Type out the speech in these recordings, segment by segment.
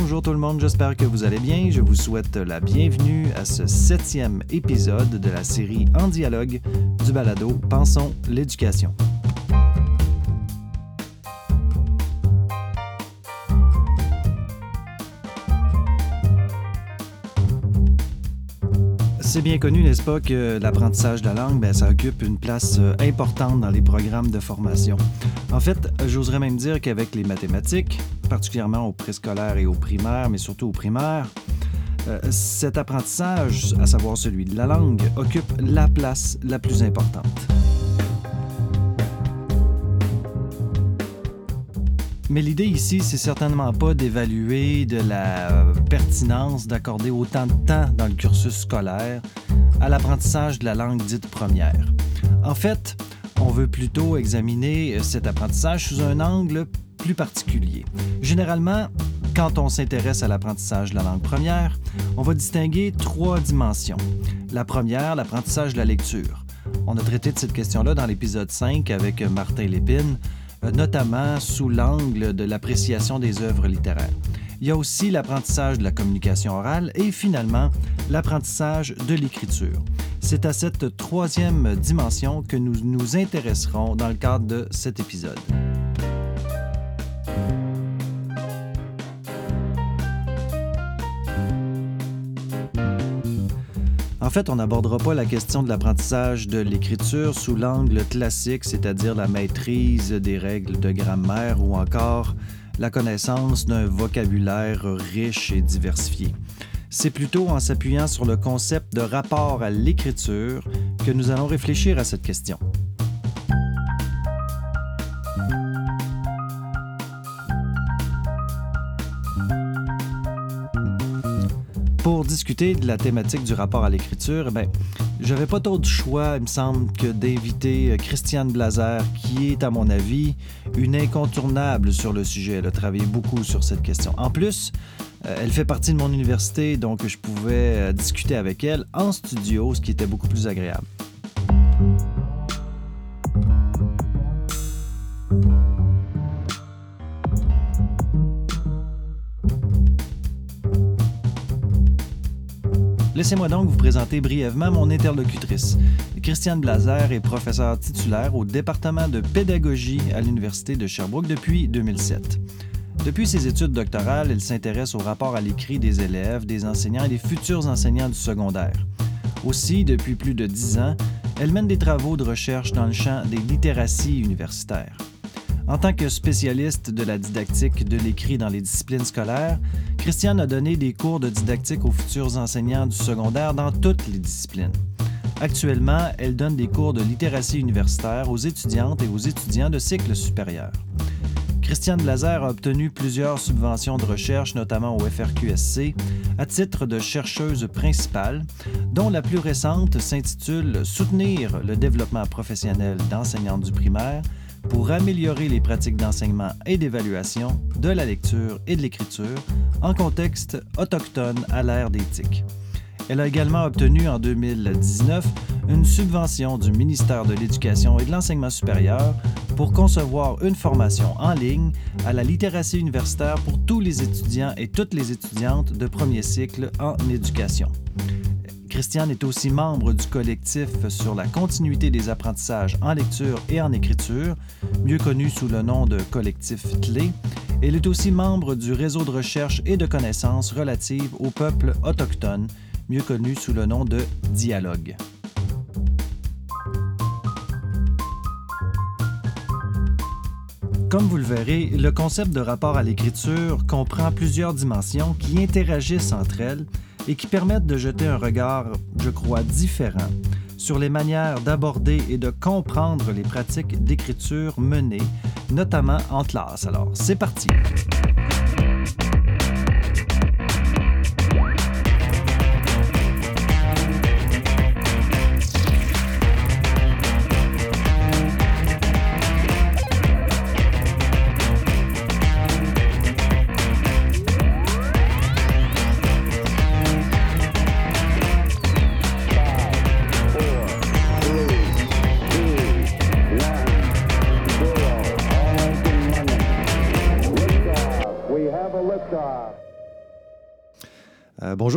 Bonjour tout le monde, j'espère que vous allez bien. Je vous souhaite la bienvenue à ce septième épisode de la série En dialogue du balado Pensons l'éducation. C'est bien connu, n'est-ce pas, que l'apprentissage de la langue, ben, ça occupe une place euh, importante dans les programmes de formation. En fait, j'oserais même dire qu'avec les mathématiques, particulièrement au préscolaire et au primaire, mais surtout au primaire, euh, cet apprentissage, à savoir celui de la langue, occupe la place la plus importante. Mais l'idée ici, c'est certainement pas d'évaluer de la euh, pertinence d'accorder autant de temps dans le cursus scolaire à l'apprentissage de la langue dite première. En fait, on veut plutôt examiner euh, cet apprentissage sous un angle plus particulier. Généralement, quand on s'intéresse à l'apprentissage de la langue première, on va distinguer trois dimensions. La première, l'apprentissage de la lecture. On a traité de cette question-là dans l'épisode 5 avec Martin Lépine, euh, notamment sous l'angle de l'appréciation des œuvres littéraires. Il y a aussi l'apprentissage de la communication orale et finalement l'apprentissage de l'écriture. C'est à cette troisième dimension que nous nous intéresserons dans le cadre de cet épisode. En fait, on n'abordera pas la question de l'apprentissage de l'écriture sous l'angle classique, c'est-à-dire la maîtrise des règles de grammaire ou encore la connaissance d'un vocabulaire riche et diversifié. C'est plutôt en s'appuyant sur le concept de rapport à l'écriture que nous allons réfléchir à cette question. Pour discuter de la thématique du rapport à l'écriture, ben, j'avais pas d'autre choix, il me semble, que d'inviter euh, Christiane Blazer, qui est, à mon avis, une incontournable sur le sujet. Elle a travaillé beaucoup sur cette question. En plus, euh, elle fait partie de mon université, donc je pouvais euh, discuter avec elle en studio, ce qui était beaucoup plus agréable. Laissez-moi donc vous présenter brièvement mon interlocutrice. Christiane Blazer est professeure titulaire au département de pédagogie à l'Université de Sherbrooke depuis 2007. Depuis ses études doctorales, elle s'intéresse au rapport à l'écrit des élèves, des enseignants et des futurs enseignants du secondaire. Aussi, depuis plus de dix ans, elle mène des travaux de recherche dans le champ des littératies universitaires. En tant que spécialiste de la didactique de l'écrit dans les disciplines scolaires, Christiane a donné des cours de didactique aux futurs enseignants du secondaire dans toutes les disciplines. Actuellement, elle donne des cours de littératie universitaire aux étudiantes et aux étudiants de cycle supérieur. Christiane Blazer a obtenu plusieurs subventions de recherche, notamment au FRQSC, à titre de chercheuse principale, dont la plus récente s'intitule Soutenir le développement professionnel d'enseignantes du primaire pour améliorer les pratiques d'enseignement et d'évaluation de la lecture et de l'écriture en contexte autochtone à l'ère d'éthique. Elle a également obtenu en 2019 une subvention du ministère de l'Éducation et de l'Enseignement supérieur pour concevoir une formation en ligne à la littératie universitaire pour tous les étudiants et toutes les étudiantes de premier cycle en éducation. Christiane est aussi membre du collectif sur la continuité des apprentissages en lecture et en écriture, mieux connu sous le nom de collectif Clé. Elle est aussi membre du réseau de recherche et de connaissances relatives aux peuples autochtones, mieux connu sous le nom de Dialogue. Comme vous le verrez, le concept de rapport à l'écriture comprend plusieurs dimensions qui interagissent entre elles et qui permettent de jeter un regard, je crois, différent sur les manières d'aborder et de comprendre les pratiques d'écriture menées, notamment en classe. Alors, c'est parti.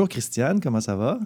Christiane, comment ça va?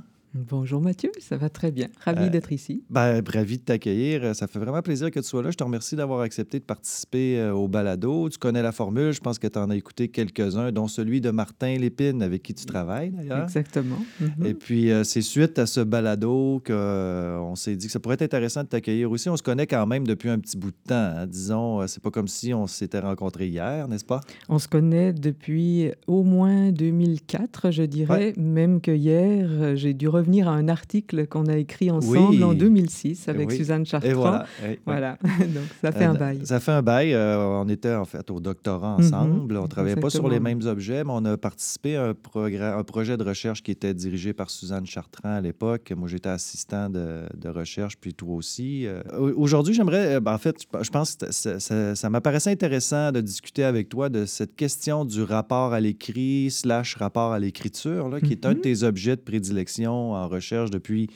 Bonjour Mathieu, ça va très bien. Ravi euh, d'être ici. Ben, ravi de t'accueillir. Ça fait vraiment plaisir que tu sois là. Je te remercie d'avoir accepté de participer euh, au balado. Tu connais la formule, je pense que tu en as écouté quelques-uns, dont celui de Martin Lépine, avec qui tu travailles d'ailleurs. Exactement. Mhm. Et puis, euh, c'est suite à ce balado qu'on s'est dit que ça pourrait être intéressant de t'accueillir aussi. On se connaît quand même depuis un petit bout de temps. Hein. Disons, c'est pas comme si on s'était rencontrés hier, n'est-ce pas? On se connaît depuis au moins 2004, je dirais, même que hier, j'ai dû revenir à un article qu'on a écrit ensemble en 2006 avec Suzanne Chartrand. voilà. voilà. Donc, ça fait un euh, bail. Ça fait un bail. Euh, on était en fait au doctorat mhm. ensemble. On ne travaillait pas sur les mêmes objets, mais on a participé à un, un, projet de recherche qui était dirigé par Suzanne Chartrand à l'époque. Moi, j'étais assistant de, de, recherche, puis toi aussi. Euh, aujourd'hui, j'aimerais, ben, en fait, je pense que ça, ça m'apparaissait intéressant de discuter avec toi de cette question du rapport à l'écrit slash rapport à l'écriture, qui est un de mhm. tes objets de prédilection en recherche depuis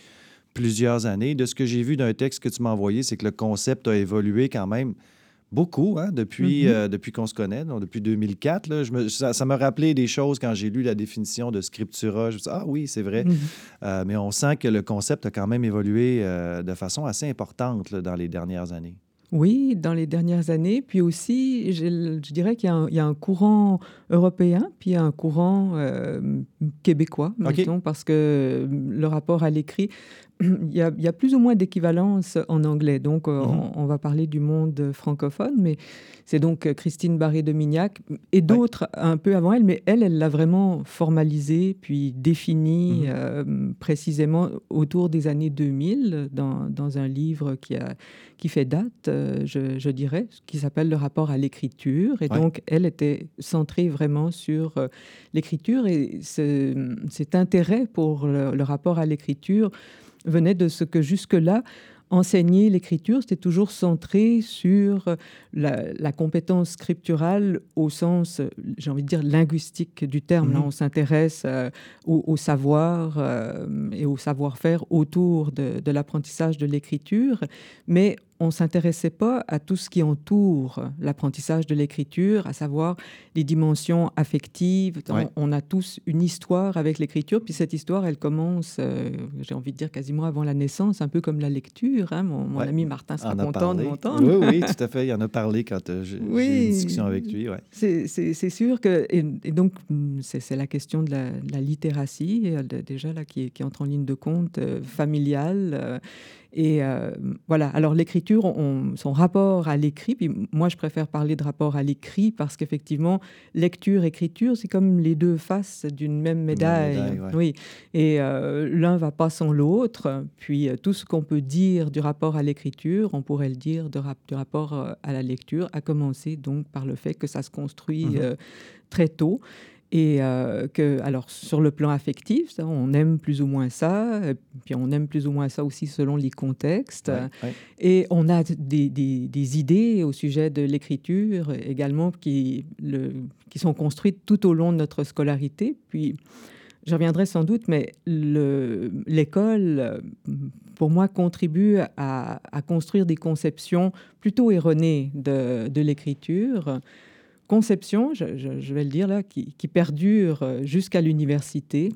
plusieurs années. De ce que j'ai vu d'un texte que tu m'as envoyé, c'est que le concept a évolué quand même beaucoup hein, depuis, mm-hmm. euh, depuis qu'on se connaît, donc depuis 2004. Là, je me, ça m'a rappelé des choses quand j'ai lu la définition de scriptura. Je me suis dit, ah oui, c'est vrai. Mm-hmm. Euh, mais on sent que le concept a quand même évolué euh, de façon assez importante dans les dernières années. Oui, dans les dernières années. Puis aussi, je, dirais qu'il y, a un courant européen, puis un courant euh, québécois, mettons, parce que le rapport à l'écrit, il, y a, plus ou moins d'équivalence en anglais. Donc, euh, mm-hmm. on, va parler du monde francophone, mais c'est donc euh, Christine Barré de Mignac et d'autres un peu avant elle, mais elle, elle l'a vraiment formalisé, puis défini mm-hmm. précisément autour des années 2000 dans, dans un livre qui, a, qui fait date, je, dirais, qui s'appelle le rapport à l'écriture. Et donc, elle était centrée vraiment sur l'écriture et cet intérêt pour le rapport à l'écriture venait de ce que jusque-là, enseigner l'écriture, c'était toujours centré sur la, compétence scripturale au sens, j'ai envie de dire, linguistique du terme. Là, mhm. on s'intéresse euh, au, savoir euh, et au savoir-faire autour de, de l'apprentissage de l'écriture, mais on s'intéressait pas à tout ce qui entoure l'apprentissage de l'écriture, à savoir les dimensions affectives. On, a tous une histoire avec l'écriture, puis cette histoire, elle commence, euh, j'ai envie de dire quasiment avant la naissance, un peu comme la lecture. Hein. Mon, ami Martin sera content de m'entendre. Oui, oui, tout à fait. Il en a parlé quand euh, j'ai eu une discussion avec lui. Ouais. C'est sûr que, et, donc, c'est la question de la, littératie, euh, déjà là, qui, qui, entre en ligne de compte familiale. Et euh, voilà, alors l'écriture, son rapport à l'écrit, puis moi je préfère parler de rapport à l'écrit parce qu'effectivement, lecture, écriture, c'est comme les deux faces d'une même médaille. Oui, et euh, l'un va pas sans l'autre. Puis euh, tout ce qu'on peut dire du rapport à l'écriture, on pourrait le dire de du rapport à la lecture, à commencer donc par le fait que ça se construit mmh très tôt et euh, que, alors, sur le plan affectif, on aime plus ou moins ça, et puis on aime plus ou moins ça aussi selon les contextes. Et on a des, des, idées au sujet de l'écriture également qui, le, qui sont construites tout au long de notre scolarité. Puis, je reviendrai sans doute, mais l'école, pour moi, contribue à, à, construire des conceptions plutôt erronées de, de l'écriture conception, je, vais le dire là, qui, perdure euh, jusqu'à l'université,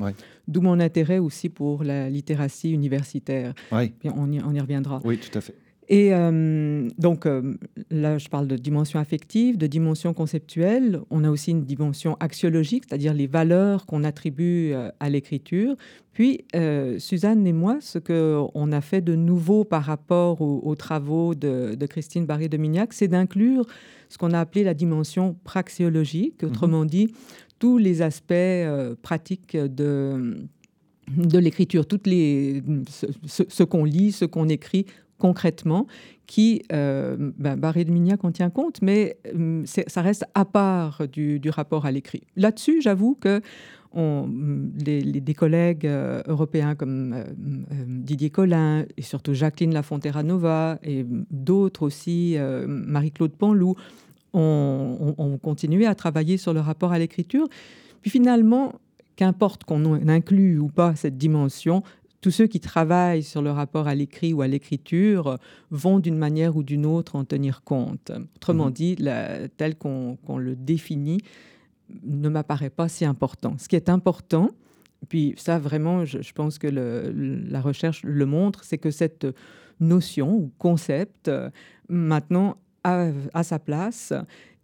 d'où mon intérêt aussi pour la littératie universitaire. Oui. on, y, on y reviendra. Oui, tout à fait. Et euh, donc euh, là, je parle de dimension affective, de dimension conceptuelle. On a aussi une dimension axiologique, c'est-à-dire les valeurs qu'on attribue à l'écriture. Puis, Suzanne et moi, ce qu'on a fait de nouveau par rapport aux, travaux de, de, Christine Barré de Mignac, c'est d'inclure ce qu'on a appelé la dimension praxiologique, mhm. autrement dit, tous les aspects euh, pratiques de, de l'écriture, toutes les, ce, qu'on lit, ce qu'on écrit concrètement, qui, euh, ben, Barré de Mignac en tient compte, mais euh, ça reste à part du, rapport à l'écrit. Là-dessus, j'avoue que des collègues euh, européens comme euh, Didier Collin et surtout Jacqueline Lafonterra-Nova et d'autres aussi, Marie-Claude Panlou, ont, continué à travailler sur le rapport à l'écriture. Puis finalement, qu'importe qu'on inclue ou pas cette dimension, tous ceux qui travaillent sur le rapport à l'écrit ou à l'écriture vont d'une manière ou d'une autre en tenir compte. Autrement mmh dit, tel qu'on le définit, ne m'apparaît pas si important. Ce qui est important, Puis ça, vraiment, je, pense que la recherche le montre, c'est que cette notion ou concept, maintenant, a, a sa place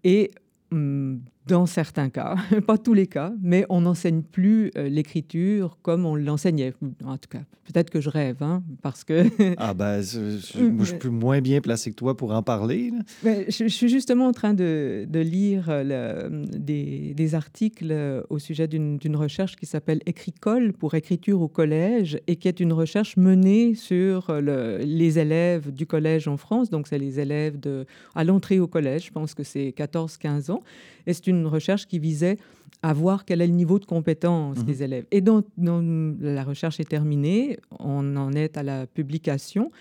et hum, dans certains cas, pas tous les cas, mais on n'enseigne plus euh, l'écriture comme on l'enseignait. En tout cas, peut-être que je rêve, hein, parce que... ah ben, je, je, suis moins bien placé que toi pour en parler. je, suis justement en train de, de lire le, des, des, articles au sujet d'une recherche qui s'appelle Écricole pour écriture au collège et qui est une recherche menée sur le, les élèves du collège en France. Donc, c'est les élèves de, à l'entrée au collège, je pense que c'est 14-15 ans. Et c'est une recherche qui visait à voir quel est le niveau de compétence mhm. des élèves. Et donc, la recherche est terminée, on en est à la publication.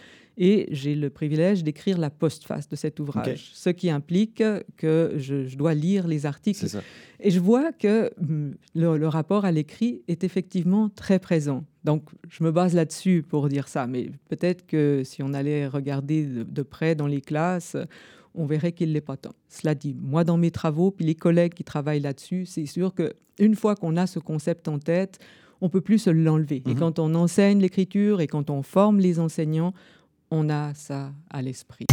Et j'ai le privilège d'écrire la postface de cet ouvrage, ce qui implique que je, dois lire les articles. Et je vois que hum, le, rapport à l'écrit est effectivement très présent. Donc, je me base là-dessus pour dire ça. Mais peut-être que si on allait regarder de près dans les classes, on verrait qu'il ne l'est pas tant. Cela dit, moi, dans mes travaux, puis les collègues qui travaillent là-dessus, c'est sûr qu'une fois qu'on a ce concept en tête, on peut plus se l'enlever. Et mhm. quand on enseigne l'écriture et quand on forme les enseignants, on a ça à l'esprit.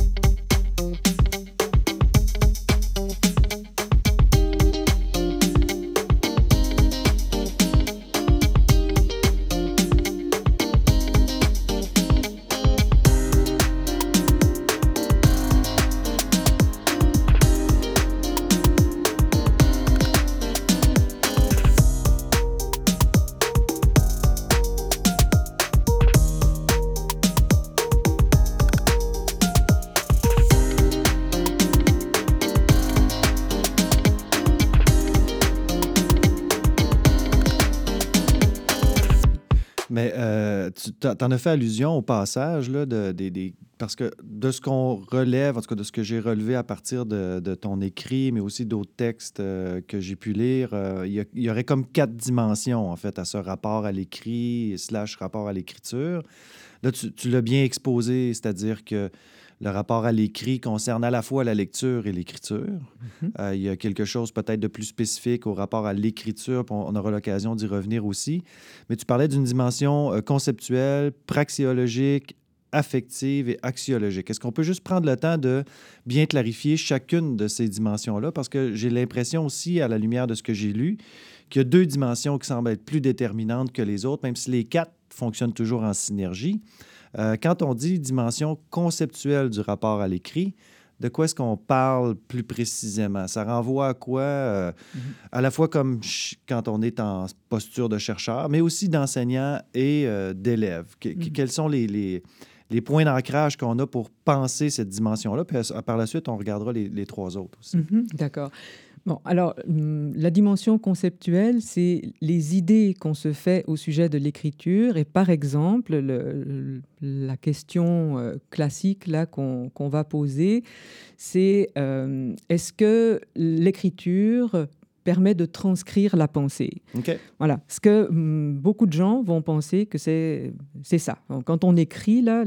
Tu en as fait allusion au passage, là, de, parce que de ce qu'on relève, en tout cas de ce que j'ai relevé à partir de, ton écrit, mais aussi d'autres textes euh, que j'ai pu lire, euh, il y, aurait comme quatre dimensions, en fait, à ce rapport à l'écrit, slash rapport à l'écriture. Là, tu l'as bien exposé, c'est-à-dire que le rapport à l'écrit concerne à la fois la lecture et l'écriture. Mhm. Euh, il y a quelque chose peut-être de plus spécifique au rapport à l'écriture, on aura l'occasion d'y revenir aussi. Mais tu parlais d'une dimension euh, conceptuelle, praxiologique, affective et axiologique. Est-ce qu'on peut juste prendre le temps de bien clarifier chacune de ces dimensions-là? Parce que j'ai l'impression aussi, à la lumière de ce que j'ai lu, qu'il y a deux dimensions qui semblent être plus déterminantes que les autres, même si les quatre fonctionnent toujours en synergie. Euh, quand on dit dimension conceptuelle du rapport à l'écrit, de quoi est-ce qu'on parle plus précisément? Ça renvoie à quoi? Euh, mm-hmm. À la fois comme quand on est en posture de chercheur, mais aussi d'enseignant et euh, d'élève? Mm-hmm. Quels sont les, les, les points d'ancrage qu'on a pour penser cette dimension-là? Puis par la suite, on regardera les, les trois autres aussi. Mm-hmm. D'accord. Bon, alors, hum, la dimension conceptuelle, c'est les idées qu'on se fait au sujet de l'écriture. Et par exemple, la question euh, classique là qu'on va poser, c'est euh, est-ce que l'écriture permet de transcrire la pensée. Voilà. Ce que hum, beaucoup de gens vont penser que c'est ça. Quand on écrit là,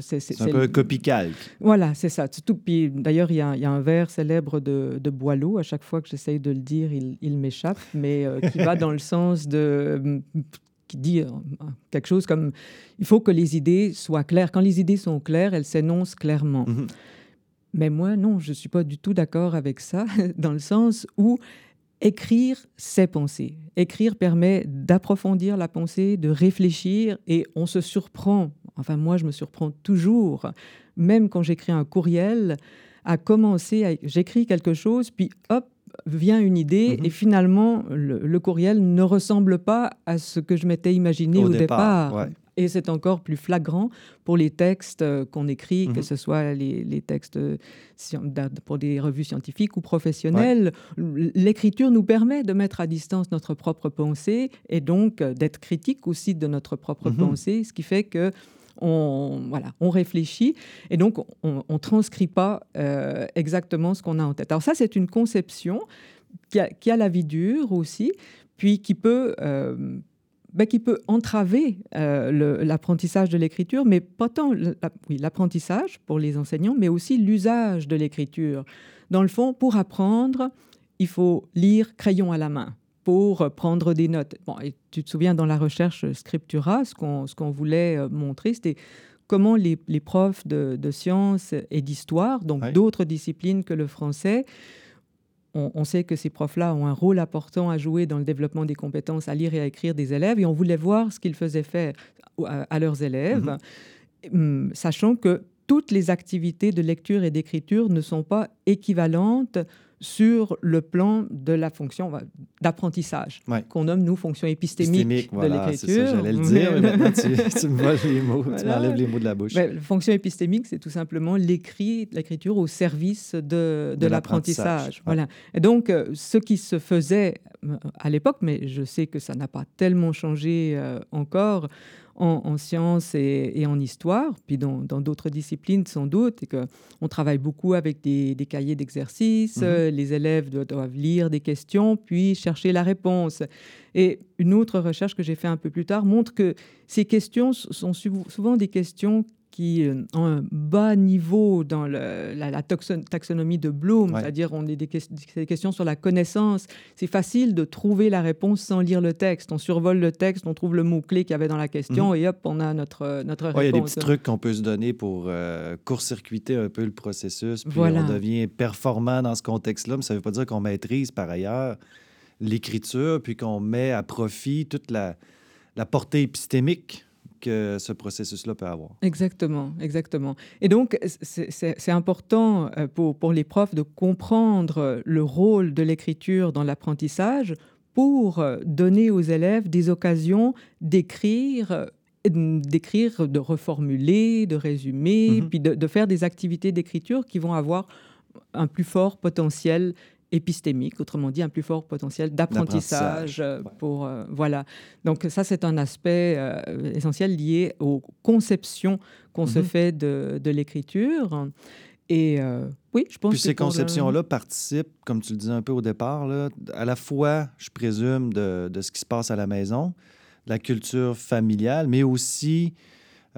c'est un peu copie-calque. Voilà, c'est ça. D'ailleurs, il y, y, a un vers célèbre de, de Boileau. À chaque fois que j'essaye de le dire, il, il m'échappe, mais euh, qui va dans le sens de hum, qui dit euh, quelque chose comme il faut que les idées soient claires. Quand les idées sont claires, elles s'énoncent clairement. Mm-hmm. Mais moi, non, je ne suis pas du tout d'accord avec ça, dans le sens où écrire, c'est penser. Écrire permet d'approfondir la pensée, de réfléchir, et on se surprend, enfin moi je me surprends toujours, même quand j'écris un courriel, à commencer, à... j'écris quelque chose, puis hop, vient une idée, mm-hmm. et finalement, le, courriel ne ressemble pas à ce que je m'étais imaginé au, départ. Et c'est encore plus flagrant pour les textes euh, qu'on écrit, que mhm. ce soit les, textes euh, pour des revues scientifiques ou professionnelles. L'écriture nous permet de mettre à distance notre propre pensée et donc euh, d'être critique aussi de notre propre mhm. pensée, ce qui fait que on, voilà, on réfléchit et donc on ne transcrit pas exactement ce qu'on a en tête. Alors ça, c'est une conception qui a, qui a, la vie dure aussi, puis qui peut ben, qui peut entraver euh, l'apprentissage de l'écriture, mais pas tant l'apprentissage pour les enseignants, mais aussi l'usage de l'écriture. Dans le fond, pour apprendre, il faut lire crayon à la main. pour prendre des notes. Bon, et tu te souviens, dans la recherche Scriptura, ce qu'on qu'on voulait euh, montrer, c'était comment les, les profs de, de, sciences et d'histoire, donc d'autres disciplines que le français, on, sait que ces profs-là ont un rôle important à jouer dans le développement des compétences à lire et à écrire des élèves, et on voulait voir ce qu'ils faisaient faire à, leurs élèves, mm-hmm. hum, sachant que toutes les activités de lecture et d'écriture ne sont pas équivalentes sur le plan de la fonction d'apprentissage, qu'on nomme, nous, fonction épistémique, de l'écriture. j'allais le dire, mais maintenant tu, me les mots, tu m'enlèves les mots de la bouche. Ben, fonction épistémique, c'est tout simplement l'écrit, l'écriture au service de, de, l'apprentissage. Voilà. Et donc, euh, ce qui se faisait euh, à l'époque, mais je sais que ça n'a pas tellement changé euh, encore, en, sciences et, en histoire, puis dans d'autres disciplines sans doute, et qu'on travaille beaucoup avec des, cahiers d'exercice, mhm. les élèves doivent lire des questions, puis chercher la réponse. Et une autre recherche que j'ai fait un peu plus tard montre que ces questions sont souvent des questions qui euh, ont un bas niveau dans la, taxonomie de Bloom, c'est-à-dire on est des, questions sur la connaissance. C'est facile de trouver la réponse sans lire le texte. On survole le texte, on trouve le mot-clé qu'il y avait dans la question mhm. et hop, on a notre, notre réponse. Il y a des petits trucs qu'on peut se donner pour euh, court-circuiter un peu le processus, puis on devient performant dans ce contexte-là, mais ça ne veut pas dire qu'on maîtrise par ailleurs l'écriture, puis qu'on met à profit toute la, la portée épistémique que ce processus-là peut avoir. Exactement, exactement. Et donc, c'est important euh, pour, pour les profs de comprendre le rôle de l'écriture dans l'apprentissage pour euh, donner aux élèves des occasions d'écrire d'écrire, de reformuler, de résumer, mm-hmm. puis de, de, faire des activités d'écriture qui vont avoir un plus fort potentiel épistémique, autrement dit un plus fort potentiel d'apprentissage euh, pour euh, voilà. Donc ça c'est un aspect euh, essentiel lié aux conceptions qu'on se mhm. fait de, de l'écriture. Et oui, je pense Puis ces conceptions-là participent, comme tu le disais un peu au départ, là, à la fois, je présume, de, de, ce qui se passe à la maison, de la culture familiale, mais aussi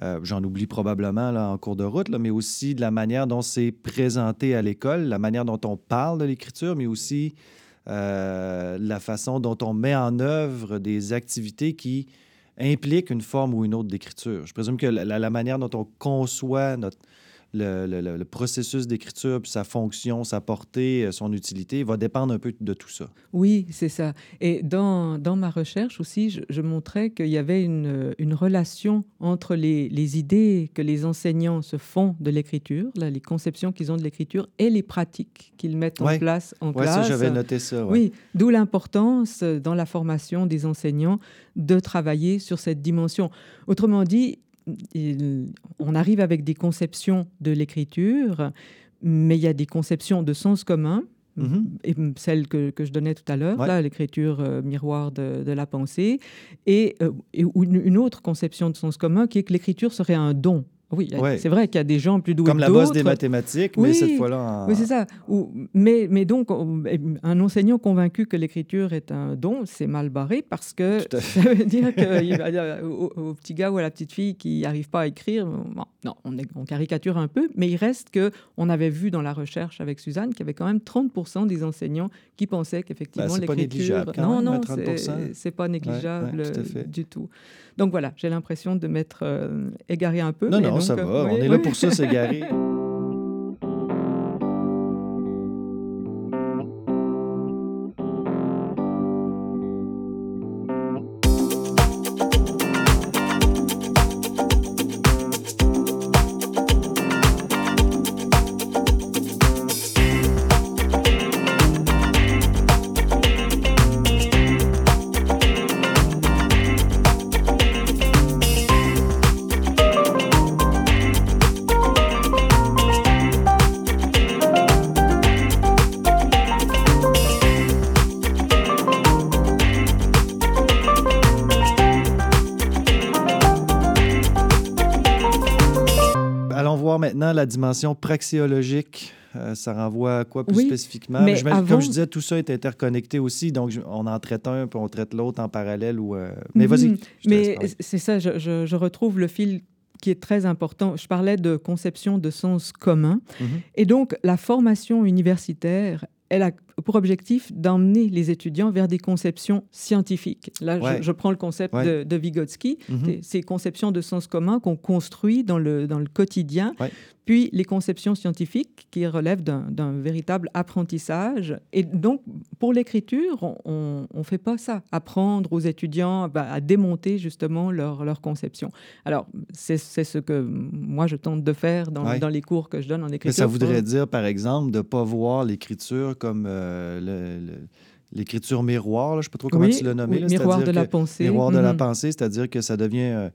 euh, j'en oublie probablement là, en cours de route, là, mais aussi de la manière dont c'est présenté à l'école, la manière dont on parle de l'écriture, mais aussi euh, la façon dont on met en œuvre des activités qui impliquent une forme ou une autre d'écriture. Je présume que la, la manière dont on conçoit notre, le, processus d'écriture, puis sa fonction, sa portée, euh, son utilité, va dépendre un peu de tout ça. Oui, c'est ça. Et dans, dans, ma recherche aussi, je, montrais qu'il y avait une, une relation entre les, les, idées que les enseignants se font de l'écriture, les conceptions qu'ils ont de l'écriture, et les pratiques qu'ils mettent en place en ouais, classe. Oui, j'avais noté ça. Oui, d'où l'importance dans la formation des enseignants de travailler sur cette dimension. Autrement dit, on arrive avec des conceptions de l'écriture, mais il y a des conceptions de sens commun, mm-hmm. et celle que, je donnais tout à l'heure, l'écriture euh, miroir de, la pensée, et, euh, et une, autre conception de sens commun qui est que l'écriture serait un don. Oui, c'est vrai qu'il y a des gens plus doués Comme la bosse des mathématiques, mais cette fois-là... Oui, c'est ça. mais, mais donc, un enseignant convaincu que l'écriture est un don, c'est mal barré parce que ça veut dire qu'au au petit gars ou à la petite fille qui n'arrive pas à écrire, non, on, est, on, caricature un peu, mais il reste que on avait vu dans la recherche avec Suzanne qu'il y avait quand même 30% des enseignants qui pensaient qu'effectivement ben, l'écriture... Non, non, c'est pas négligeable du tout. Donc voilà, j'ai l'impression de m'être euh, égaré un peu. Non, non, ça va. on est là pour ça, s'égarer. la dimension praxéologique, euh, ça renvoie à quoi plus spécifiquement? Mais Comme je disais, tout ça est interconnecté aussi, donc on en traite un, puis on traite l'autre en parallèle. Ou, euh, Mais vas-y. Mhm. Mais c'est ça, je, je, retrouve le fil qui est très important. Je parlais de conception de sens commun. Mhm. Et donc, la formation universitaire, elle a pour objectif d'emmener les étudiants vers des conceptions scientifiques. Là, je, prends le concept de, Vygotsky, mm-hmm. ces conceptions de sens commun qu'on construit dans le, dans le quotidien puis les conceptions scientifiques qui relèvent d'un véritable apprentissage. Et donc, pour l'écriture, on ne fait pas ça, apprendre aux étudiants bah, à démonter justement leur, leur conception. Alors, c'est ce que moi, je tente de faire dans, dans, les cours que je donne en écriture. Mais ça voudrait dire, par exemple, de ne pas voir l'écriture comme euh, l'écriture miroir, je ne sais pas trop comment tu l'as nommé. miroir de la pensée. Miroir de la mm-hmm. pensée, c'est-à-dire que ça devient... Euh,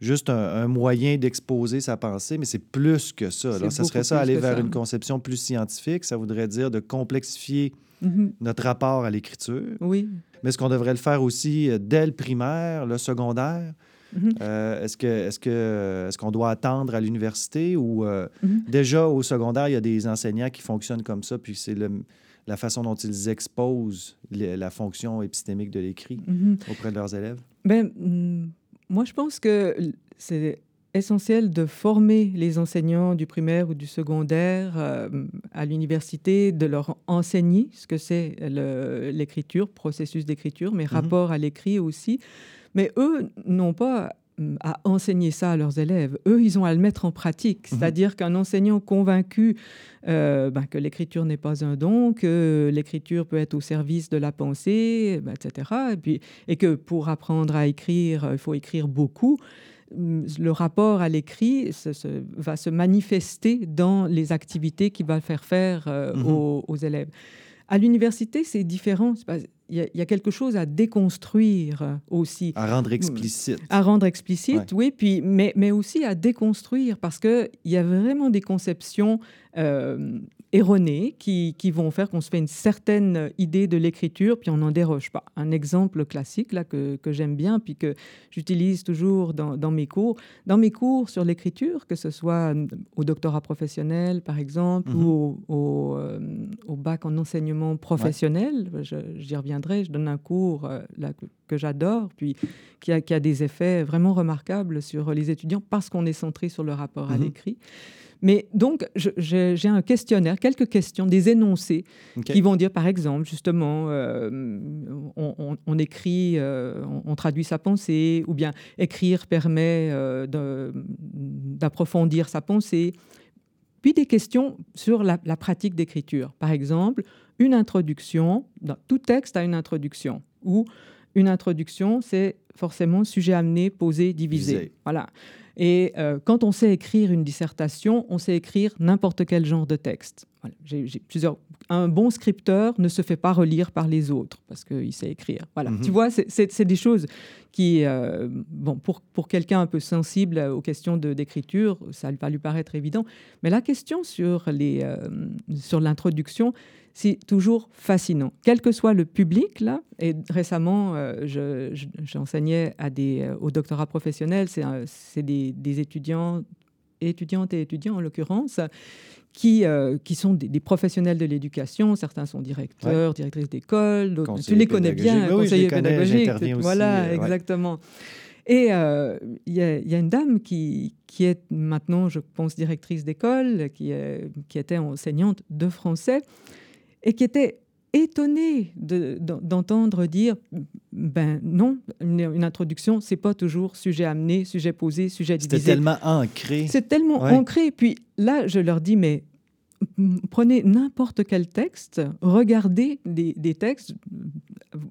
juste un, moyen d'exposer sa pensée, mais c'est plus que ça. Alors, ça serait ça, aller vers une conception plus scientifique. Ça voudrait dire de complexifier mm-hmm. notre rapport à l'écriture. Oui. Mais est-ce qu'on devrait le faire aussi euh, dès le primaire, le secondaire? Euh, est-ce que est-ce que est-ce qu'on doit attendre à l'université ou euh, déjà au secondaire il y a des enseignants qui fonctionnent comme ça puis c'est la façon dont ils exposent la fonction épistémique de l'écrit auprès de leurs élèves? Ben, mm, moi, je pense que c'est essentiel de former les enseignants du primaire ou du secondaire euh, à l'université, de leur enseigner ce que c'est l'écriture, processus d'écriture, mais mhm. rapport à l'écrit aussi. Mais eux n'ont pas à enseigner ça à leurs élèves. Eux, ils ont à le mettre en pratique. Mhm. C'est-à-dire qu'un enseignant convaincu euh, ben, que l'écriture n'est pas un don, que l'écriture peut être au service de la pensée, ben, etc. Et, puis, et que pour apprendre à écrire, il faut écrire beaucoup le rapport à l'écrit va se manifester dans les activités qu'il va faire faire euh, mhm. aux, élèves. À l'université, c'est différent. Il y, a quelque chose à déconstruire aussi. À rendre explicite. À rendre explicite, oui, puis, mais, mais aussi à déconstruire, parce qu'il y a vraiment des conceptions euh, erronées qui, qui, vont faire qu'on se fait une certaine idée de l'écriture, puis on n'en déroge pas. Un exemple classique là, que, que j'aime bien, puis que j'utilise toujours dans, dans, mes cours. Dans mes cours sur l'écriture, que ce soit au doctorat professionnel, par exemple, mhm. ou au, euh, au, bac en enseignement professionnel, j'y reviendrai, je donne un cours euh, là, que, que j'adore, puis qui a, qui a, des effets vraiment remarquables sur les étudiants parce qu'on est centré sur le rapport à mhm. l'écrit. Mais donc, j'ai un questionnaire, quelques questions, des énoncés qui vont dire, par exemple, justement, euh, on, écrit, euh, on, traduit sa pensée, ou bien écrire permet euh, d'approfondir sa pensée. Puis des questions sur la, pratique d'écriture. Par exemple, une introduction, dans, tout texte a une introduction, ou une introduction, c'est forcément sujet amené, posé, divisé. Voilà. Et euh, quand on sait écrire une dissertation, on sait écrire n'importe quel genre de texte. J'ai, plusieurs... Un bon scripteur ne se fait pas relire par les autres parce qu'il sait écrire. Voilà. Mhm. Tu vois, c'est, des choses qui, euh, bon, pour, pour quelqu'un un peu sensible aux questions de, d'écriture, ça va lui paraître évident. Mais la question sur, les, euh, sur l'introduction, c'est toujours fascinant, quel que soit le public. Là, et récemment, euh, j'enseignais à des, euh, au doctorat professionnel, c'est des, des, étudiants, étudiantes et étudiants en l'occurrence, qui, euh, qui sont des, professionnels de l'éducation. Certains sont directeurs, directrices d'école, d'autres, tu les connais bien, conseillers pédagogiques. Voilà, exactement. Et il y, a une dame qui, qui est maintenant, je pense, directrice d'école, qui, qui était enseignante de français et qui était étonné d'entendre dire ben non, une, introduction, c'est pas toujours sujet amené, sujet posé, sujet divisé. C'est tellement ancré. C'est tellement ancré. Puis là, je leur dis, mais prenez n'importe quel texte, regardez des, textes.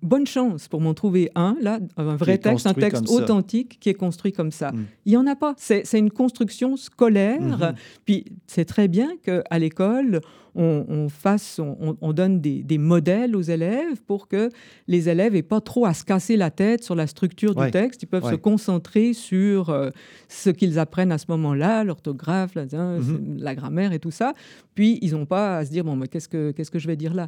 Bonne chance pour m'en trouver un, là, un vrai texte, un texte authentique qui est construit comme ça. Mm. Il n'y en a pas. C'est une construction scolaire. Mm-hmm. Puis c'est très bien qu'à l'école, on, fasse, on, donne des, modèles aux élèves pour que les élèves n'aient pas trop à se casser la tête sur la structure du texte. Ils peuvent se concentrer sur euh, ce qu'ils apprennent à ce moment-là, l'orthographe, la, la, grammaire et tout ça. Puis, ils n'ont pas à se dire, bon, mais qu'est-ce que, qu'est-ce que je vais dire là?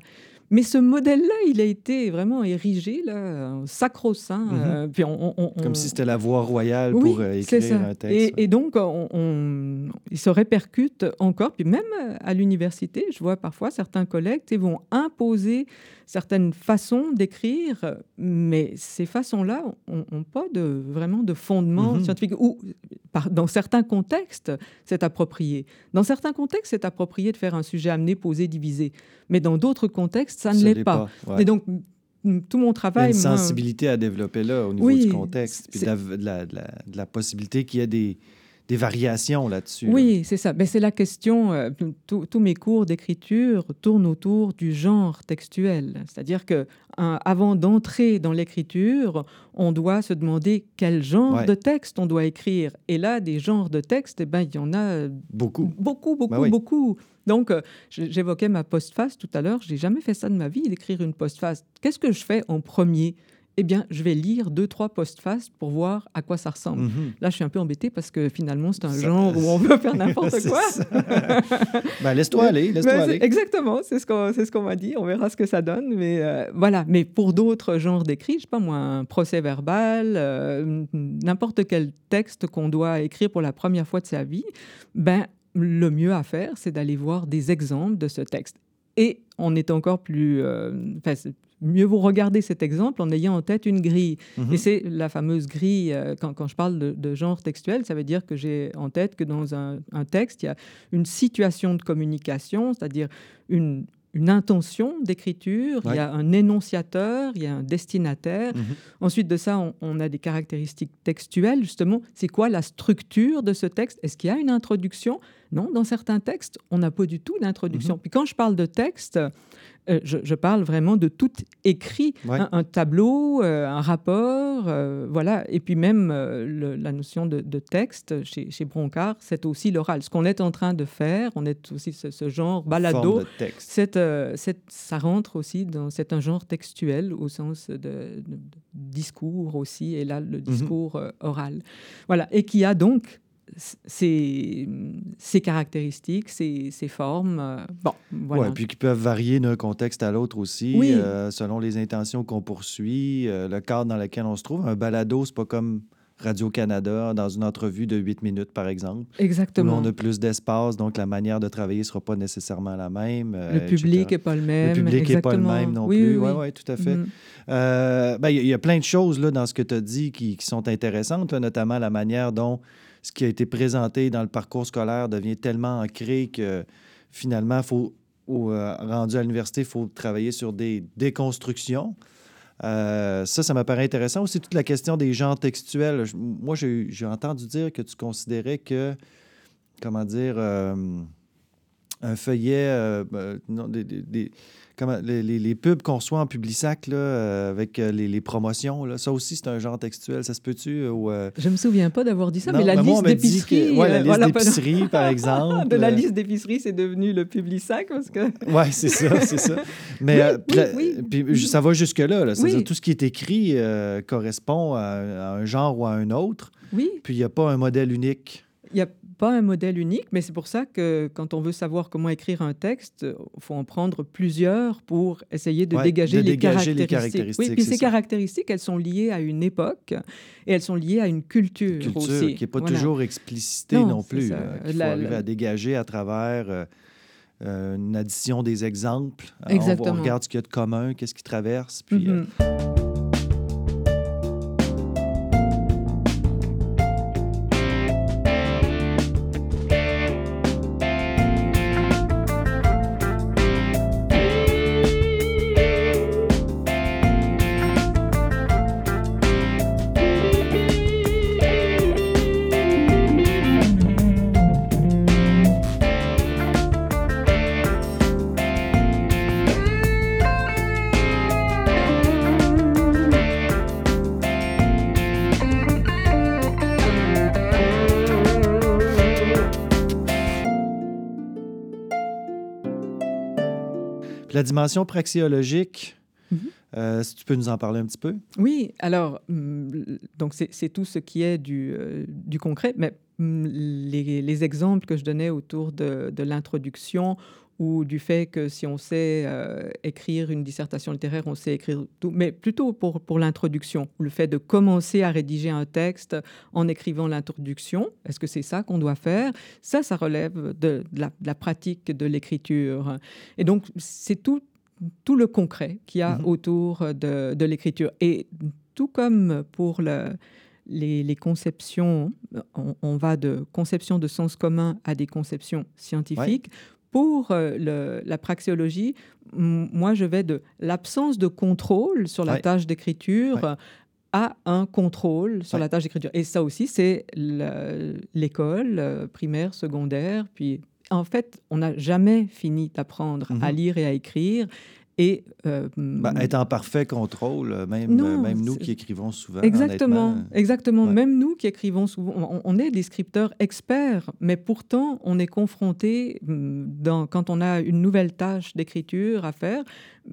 Mais ce modèle-là, il a été vraiment érigé là, sacro-saint. Mhm. puis on, Comme si c'était la voie royale pour écrire un texte. Et, et donc, on, il se répercute encore. Puis même à l'université, je vois parfois certains collègues vont imposer certaines façons d'écrire, mais ces façons-là n'ont pas de, vraiment de fondement mhm. scientifique. Ou dans certains contextes, c'est approprié. Dans certains contextes, c'est approprié de faire un sujet amené, posé, divisé. Mais dans d'autres contextes, ça ne l'est pas. Et donc, tout mon travail. Il y a une sensibilité à développer là au niveau du contexte, puis de la, de la, possibilité qu'il y ait des, des variations là-dessus. Oui, c'est ça. Mais c'est la question. Euh, tous mes cours d'écriture tournent autour du genre textuel. C'est-à-dire que avant d'entrer dans l'écriture, on doit se demander quel genre de texte on doit écrire. Et là, des genres de textes, eh ben, il y en a beaucoup, beaucoup, beaucoup, bah beaucoup. Donc, euh, j'évoquais ma postface tout à l'heure. J'ai jamais fait ça de ma vie, d'écrire une postface. Qu'est-ce que je fais en premier? Eh bien, je vais lire deux, trois post-fast pour voir à quoi ça ressemble. Mhm. Là, je suis un peu embêtée parce que finalement, c'est un genre où on veut faire n'importe quoi. ben, laisse-toi aller, laisse-toi aller. Exactement, c'est ce qu'on ce qu'on m'a dit. On verra ce que ça donne. Mais euh, voilà. Mais pour d'autres genres d'écrits, je sais pas moi, un procès verbal, euh, n'importe quel texte qu'on doit écrire pour la première fois de sa vie, ben, le mieux à faire, c'est d'aller voir des exemples de ce texte. Et on est encore plus, euh, mieux vous regardez cet exemple en ayant en tête une grille. Mhm. Et c'est la fameuse grille, euh, quand, quand, je parle de, genre textuel, ça veut dire que j'ai en tête que dans un, un, texte, il y a une situation de communication, c'est-à-dire une, une intention d'écriture, il y a un énonciateur, il y a un destinataire. Mhm. Ensuite de ça, on, on, a des caractéristiques textuelles, justement. C'est quoi la structure de ce texte? Est-ce qu'il y a une introduction? Non, dans certains textes, on n'a pas du tout d'introduction. Mhm. Puis quand je parle de texte, euh, je, parle vraiment de tout écrit, un, tableau, euh, un rapport, euh, voilà. Et puis même la notion de, texte chez, chez Broncard, c'est aussi l'oral. Ce qu'on est en train de faire, on est aussi ce, genre balado. C'est, ça rentre aussi dans, c'est un genre textuel au sens de, discours aussi, et là le mhm. discours oral. Voilà, et qui a donc ses, ses caractéristiques, ses, ses formes. Euh, bon, voilà. puis qui peuvent varier d'un contexte à l'autre aussi, euh, selon les intentions qu'on poursuit, euh, le cadre dans lequel on se trouve. Un balado, c'est pas comme Radio-Canada dans une entrevue de 8 minutes, par exemple. Exactement. Où on a plus d'espace, donc la manière de travailler ne sera pas nécessairement la même. le public n'est pas le même. Le public n'est pas le même non plus. Oui, oui, tout à fait. Mm-hmm. Ben, il y, a plein de choses là, dans ce que tu as dit qui, qui sont intéressantes, notamment la manière dont ce qui a été présenté dans le parcours scolaire devient tellement ancré que finalement, faut, euh, rendu à l'université, il faut travailler sur des déconstructions. Euh, ça, ça m'apparaît intéressant. Aussi, toute la question des genres textuels. moi, j'ai entendu dire que tu considérais que, comment dire, euh, un feuillet, non, des les, pubs qu'on reçoit en Publisac là, euh, avec euh, les, promotions, là, ça aussi, c'est un genre textuel. Ça se peut-tu? Euh, ou, Je me souviens pas d'avoir dit ça, mais la liste d'épicerie... Oui, la liste d'épicerie, par exemple. de la liste d'épicerie, c'est devenu le Publisac parce que... oui, c'est ça, c'est ça. Mais puis, ça va jusque-là. Là. Tout ce qui est écrit correspond à, un genre ou à un autre. Oui. Puis il n'y a pas un modèle unique. Il n'y a pas un modèle unique, mais c'est pour ça que quand on veut savoir comment écrire un texte, il faut en prendre plusieurs pour essayer de dégager, les, caractéristiques. Oui, puis ces caractéristiques, elles sont liées à une époque et elles sont liées à une culture, culture aussi. qui n'est pas toujours explicitée non, plus, Il qu'il faut arriver à dégager à travers... Euh, euh, une addition des exemples. Exactement. On, regarde ce qu'il y a de commun, qu'est-ce qui traverse. Puis, euh, mm-hmm. La dimension praxéologique, mhm. euh, si tu peux nous en parler un petit peu. Oui, alors, mm, donc c'est tout ce qui est du, euh, du concret, mais mm, les, les, exemples que je donnais autour de, de l'introduction ou du fait que si on sait euh, écrire une dissertation littéraire, on sait écrire tout, mais plutôt pour, pour l'introduction, le fait de commencer à rédiger un texte en écrivant l'introduction, est-ce que c'est ça qu'on doit faire? Ça, ça relève de, la, pratique de l'écriture. Et donc, c'est tout, tout le concret qu'il y a mm-hmm. autour de, de l'écriture. Et tout comme pour le, les, conceptions, on, va de conception de sens commun à des conceptions scientifiques. Pour euh, la praxéologie, moi, je vais de l'absence de contrôle sur la tâche d'écriture à un contrôle sur la tâche d'écriture. Et ça aussi, c'est l'école euh, primaire, secondaire. Puis, en fait, on n'a jamais fini d'apprendre à mm-hmm. lire et à écrire. Et, euh, bah, être en parfait contrôle, euh, même, euh, même nous qui écrivons souvent. Exactement, exactement. Même nous qui écrivons souvent, on, est des scripteurs experts, mais pourtant on est confronté, mm, quand on a une nouvelle tâche d'écriture à faire,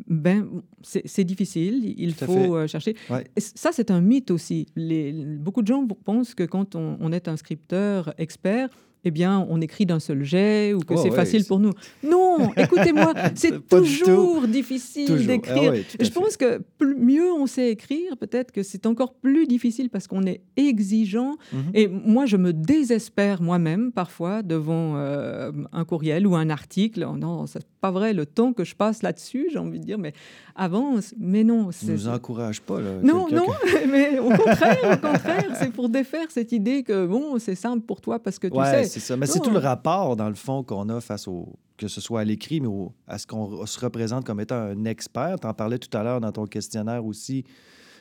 ben, c'est difficile, il faut chercher. Ça, c'est un mythe aussi. Les, beaucoup de gens pensent que quand on, on est un scripteur expert, eh bien, on écrit d'un seul jet ou que oh, c'est facile pour nous. Non, écoutez-moi, c'est toujours difficile d'écrire. Ah je pense que plus, mieux on sait écrire, peut-être que c'est encore plus difficile parce qu'on est exigeant. Mhm. Et moi, je me désespère moi-même parfois devant euh, un courriel ou un article. Oh non, c'est pas vrai, le temps que je passe là-dessus, j'ai envie de dire, mais avance. Mais non. Ne nous encourage pas. Là, non, non, mais au contraire, au contraire, c'est pour défaire cette idée que bon, c'est simple pour toi parce que tu sais c'est ça. Mais c'est tout le rapport, dans le fond, qu'on a face au. que ce soit à l'écrit, mais à ce qu'on se représente comme étant un expert. Tu en parlais tout à l'heure dans ton questionnaire aussi.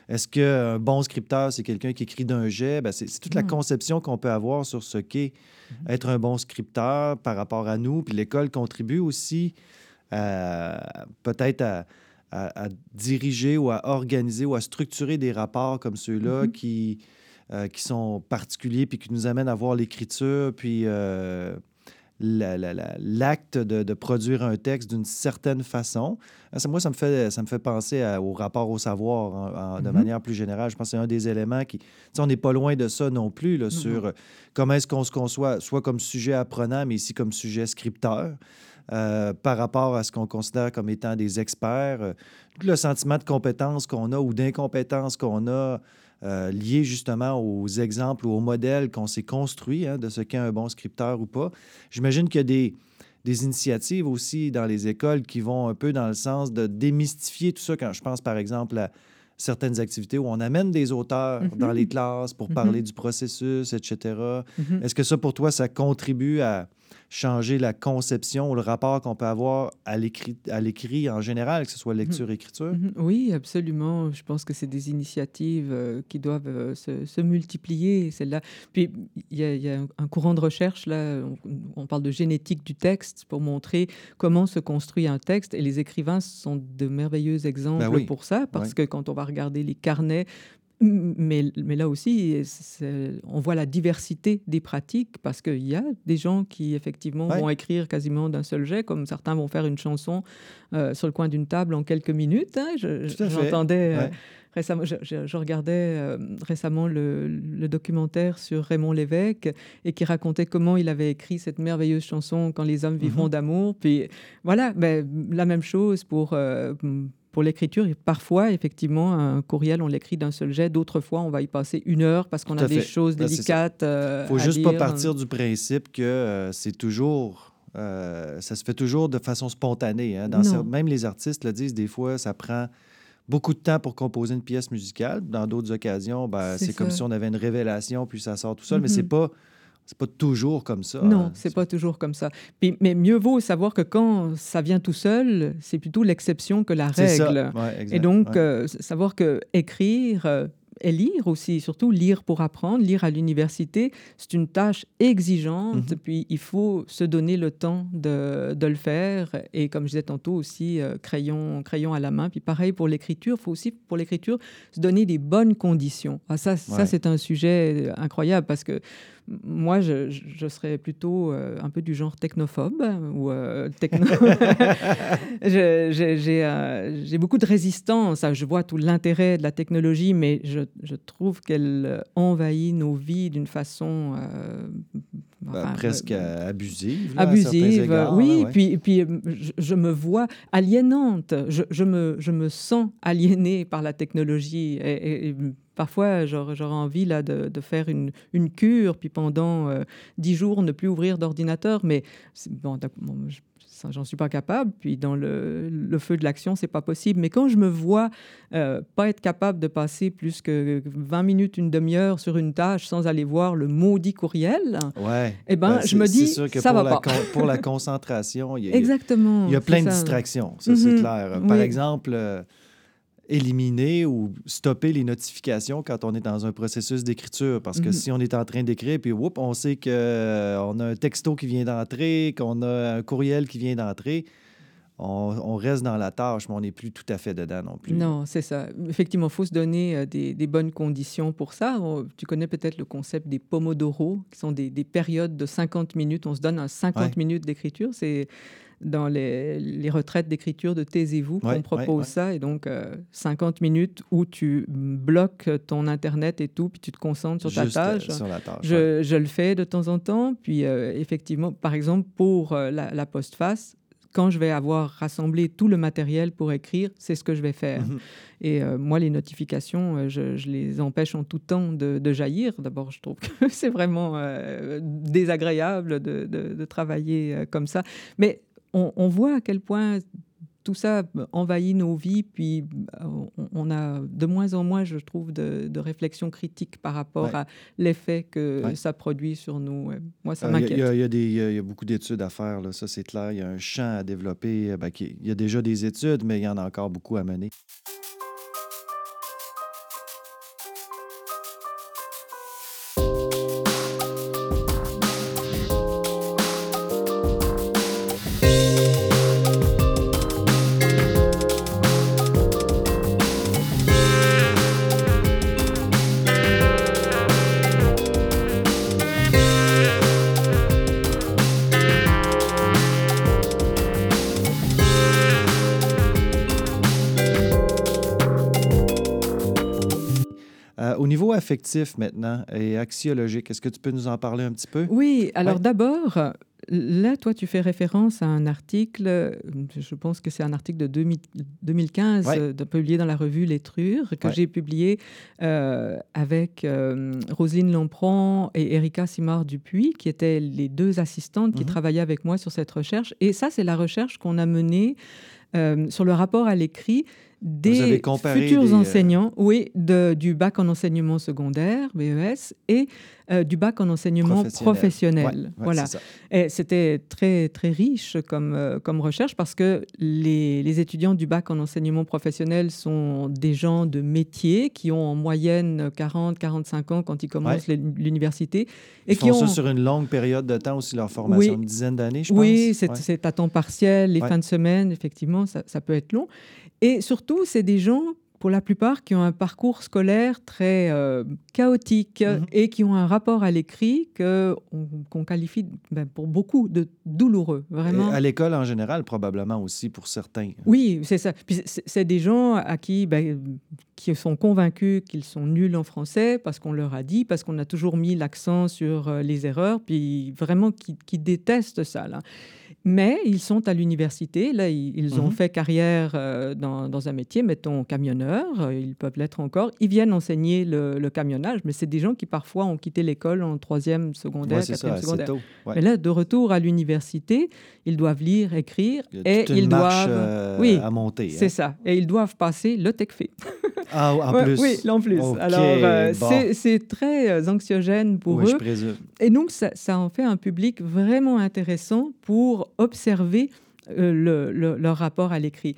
Est-ce qu'un bon scripteur, c'est quelqu'un qui écrit d'un jet? Ben, c'est toute la hmm. conception qu'on peut avoir sur ce qu'est hmm. être un bon scripteur par rapport à nous. Puis l'école contribue aussi peut-être à, diriger ou à organiser ou à structurer des rapports comme ceux-là hmm. qui euh, qui sont particuliers puis qui nous amènent à voir l'écriture, puis euh, l'acte de, produire un texte d'une certaine façon. Ah, moi, ça me fait, ça me fait penser au rapport au savoir de mm-hmm. manière plus générale. Je pense que c'est un des éléments qui... on n'est pas loin de ça non plus, là, sur euh, comment est-ce qu'on se conçoit, soit comme sujet apprenant, mais ici comme sujet scripteur. Par rapport à ce qu'on considère comme étant des experts, tout le sentiment de compétence qu'on a ou d'incompétence qu'on a euh, lié justement aux exemples ou aux modèles qu'on s'est construits hein, de ce qu'est un bon scripteur ou pas. J'imagine qu'il y a des, des, initiatives aussi dans les écoles qui vont un peu dans le sens de démystifier tout ça. Quand je pense par exemple à certaines activités où on amène des auteurs dans mm-hmm. les classes pour parler mm-hmm. du processus, etc. Mm-hmm. Est-ce que ça, pour toi, ça contribue à, changer la conception ou le rapport qu'on peut avoir à l'écrit en général, que ce soit mhm. lecture-écriture? Mhm. Oui, absolument. Je pense que c'est des initiatives euh, qui doivent euh, se, multiplier, celle-là. Puis, il y, a un courant de recherche, là, on, parle de génétique du texte pour montrer comment se construit un texte. Et les écrivains sont de merveilleux exemples ben pour ça, parce que quand on va regarder les carnets mais, mais, là aussi, on voit la diversité des pratiques parce qu'il y a des gens qui, effectivement, vont écrire quasiment d'un seul jet, comme certains vont faire une chanson euh, sur le coin d'une table en quelques minutes. Hein. J'entendais euh, récemment, je, regardais euh, récemment le, le, documentaire sur Raymond Lévesque et qui racontait comment il avait écrit cette merveilleuse chanson Quand les hommes vivront mm-hmm. d'amour. Puis voilà, ben, la même chose pour pour l'écriture, parfois, effectivement, un courriel, on l'écrit d'un seul jet. D'autres fois, on va y passer une heure parce qu'on a des choses délicates. Il ne faut juste pas partir du principe que euh, c'est toujours. Euh, ça se fait toujours de façon spontanée. Hein. Dans même les artistes le disent, des fois, ça prend beaucoup de temps pour composer une pièce musicale. Dans d'autres occasions, ben, c'est comme si on avait une révélation, puis ça sort tout seul. Mais c'est mm-hmm. pas c'est pas toujours comme ça. Non, hein. c'est pas toujours comme ça. Puis, mais mieux vaut savoir que quand ça vient tout seul, c'est plutôt l'exception que la règle. Et donc, euh, savoir que écrire, euh, et lire aussi, surtout lire pour apprendre, lire à l'université, c'est une tâche exigeante, mhm. puis il faut se donner le temps de, de, le faire, et comme je disais tantôt aussi, euh, crayon, crayon à la main, puis pareil pour l'écriture, il faut aussi pour l'écriture se donner des bonnes conditions. Ah, ça, ça c'est un sujet incroyable, parce que moi, je, je serais plutôt euh, un peu du genre technophobe, ou techno... j'ai beaucoup de résistance, je vois tout l'intérêt de la technologie, mais je je trouve qu'elle envahit nos vies d'une façon euh, Ben, presque abusive. abusive, oui. Puis, puis je, me vois aliénante. Je, je, me, je me sens aliénée par la technologie. Et, parfois, j'aurais envie là, de, de faire une, une, cure, puis pendant dix jours, ne plus ouvrir d'ordinateur. Mais bon, j'en suis pas capable. Puis dans le, feu de l'action, c'est pas possible. Mais quand je me vois euh, pas être capable de passer plus que 20 minutes, une demi-heure sur une tâche sans aller voir le maudit courriel, ouais. eh ben, ben je me dis, sûr que ça pour va la pas. pour la concentration, il y a, Exactement. Il y a plein de distractions, ça c'est mhm. clair. Par exemple, euh, éliminer ou stopper les notifications quand on est dans un processus d'écriture. Parce que mhm. si on est en train d'écrire, puis whoop, on sait qu'on euh, a un texto qui vient d'entrer, qu'on a un courriel qui vient d'entrer, on, reste dans la tâche, mais on n'est plus tout à fait dedans non plus. Non, c'est ça. Effectivement, il faut se donner euh, des, bonnes conditions pour ça. tu connais peut-être le concept des pomodoro, qui sont des, périodes de 50 minutes. On se donne un 50 minutes d'écriture. C'est dans les, retraites d'écriture de Taisez-vous qu'on propose ça. Et donc, 50 euh, minutes où tu bloques ton Internet et tout, puis tu te concentres sur ta euh, tâche. sur la tâche je, je, le fais de temps en temps. Puis, euh, effectivement, par exemple, pour la, la postface, quand je vais avoir rassemblé tout le matériel pour écrire, c'est ce que je vais faire. Mhm. Et moi, les notifications, je, les empêche en tout temps de, jaillir. D'abord, je trouve que c'est vraiment désagréable de, de, de, travailler comme ça. Mais on, voit à quel point tout ça envahit nos vies, puis euh, on, a de moins en moins, je trouve, de, réflexion critique par rapport à l'effet que ça produit sur nous. Moi, ça m'inquiète. Il y, a beaucoup d'études à faire, là. ça c'est clair. Il y a un champ à développer. Ben, il y a déjà des études, mais il y en a encore beaucoup à mener. Affectif maintenant et axiologique. Est-ce que tu peux nous en parler un petit peu? Oui, alors d'abord, là, toi, tu fais référence à un article, je pense que c'est un article de 2015, de, publié dans la revue Lettrure, que j'ai publié euh, avec euh, Roselyne Lampron et Erika Simard-Dupuis, qui étaient les deux assistantes qui mhm. travaillaient avec moi sur cette recherche. Et ça, c'est la recherche qu'on a menée euh, sur le rapport à l'écrit des futurs euh, enseignants, oui, de, du bac en enseignement secondaire, BES, et euh, du bac en enseignement professionnel. voilà. Et c'était très, très riche comme, euh, comme recherche parce que les, les, étudiants du bac en enseignement professionnel sont des gens de métier qui ont en moyenne 40, 45 ans quand ils commencent l'université. Et qui ont... ça sur une longue période de temps aussi, leur formation, une dizaine d'années, je pense. Oui, c'est à temps partiel, les fins de semaine, effectivement, ça, ça peut être long. Et surtout, c'est des gens pour la plupart, qui ont un parcours scolaire très euh, chaotique mhm. et qui ont un rapport à l'écrit qu'on qualifie ben, pour beaucoup de douloureux, vraiment. à l'école en général, probablement aussi pour certains. Oui, c'est ça. c'est des gens à qui, ben, qui sont convaincus qu'ils sont nuls en français parce qu'on leur a dit, parce qu'on a toujours mis l'accent sur euh, les erreurs, puis vraiment qui, qui détestent ça. Là. Mais ils sont à l'université, là, ils, ont mhm. fait carrière euh, dans, un métier, mettons camionneur, euh, ils peuvent l'être encore. Ils viennent enseigner le, camionnage, mais c'est des gens qui parfois ont quitté l'école en troisième secondaire, quatrième secondaire. Mais là, de retour à l'université, ils doivent lire, écrire et ils doivent. Euh, oui, à monter. C'est hein. ça. Et ils doivent passer le TECFE. Ah, en plus. Oui, en plus. Alors, c'est très anxiogène pour oui, eux. Je présume. Et donc, ça, ça en fait un public vraiment intéressant pour observer euh, le, leur rapport à l'écrit.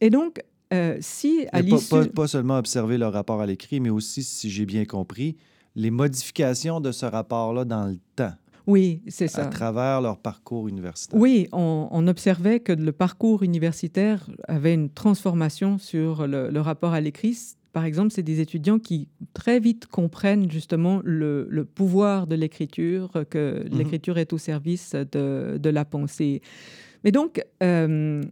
Et donc, euh, si à pas, pas, seulement observer leur rapport à l'écrit, mais aussi, si j'ai bien compris, les modifications de ce rapport-là dans le temps. Oui, c'est ça. À travers leur parcours universitaire. Oui, on, observait que le parcours universitaire avait une transformation sur le, le rapport à l'écrit par exemple, c'est des étudiants qui très vite comprennent justement le, pouvoir de l'écriture, que mhm. l'écriture est au service de, la pensée. Mais donc, euh,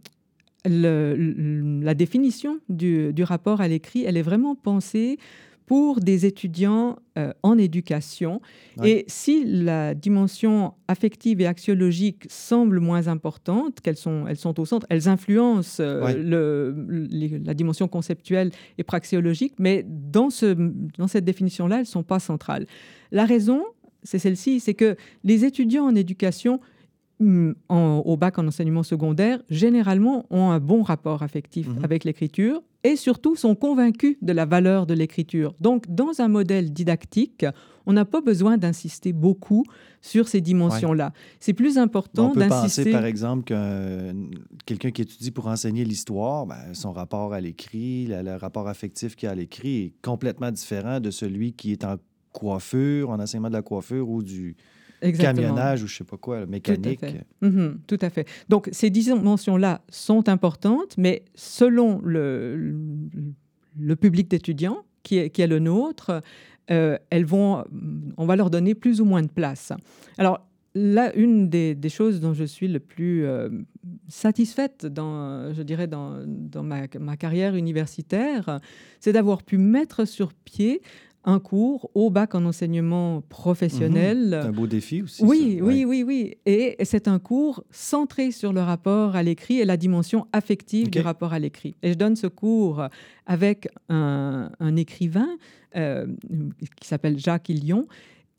la définition du, rapport à l'écrit, elle est vraiment pensée pour des étudiants euh, en éducation. Et si la dimension affective et axiologique semble moins importante, qu'elles sont, elles sont au centre, elles influencent euh, le, la dimension conceptuelle et praxéologique, mais dans, ce, dans cette définition-là, elles ne sont pas centrales. La raison, c'est celle-ci, c'est que les étudiants en éducation mm, au bac en enseignement secondaire, généralement ont un bon rapport affectif mhm. avec l'écriture et surtout sont convaincus de la valeur de l'écriture. Donc, dans un modèle didactique, on n'a pas besoin d'insister beaucoup sur ces dimensions-là. C'est plus important d'insister. On peut penser, par exemple, que quelqu'un qui étudie pour enseigner l'histoire, ben, son rapport à l'écrit, le, rapport affectif qu'il a à l'écrit est complètement différent de celui qui est en coiffure, en enseignement de la coiffure ou du, camionnage ou je sais pas quoi, mécanique. Tout à, fait. Mhm, tout à fait. Donc, ces dimensions-là sont importantes, mais selon le, le public d'étudiants qui est, qui est le nôtre, euh, elles vont, on va leur donner plus ou moins de place. Alors, là, une des, des choses dont je suis le plus euh, satisfaite dans, je dirais, dans, dans ma, ma, carrière universitaire, c'est d'avoir pu mettre sur pied un cours au bac en enseignement professionnel. Mhm. C'est un beau défi aussi. Oui, oui, oui, oui. Et c'est un cours centré sur le rapport à l'écrit et la dimension affective du rapport à l'écrit. Et je donne ce cours avec un, écrivain euh, qui s'appelle Jacques Illion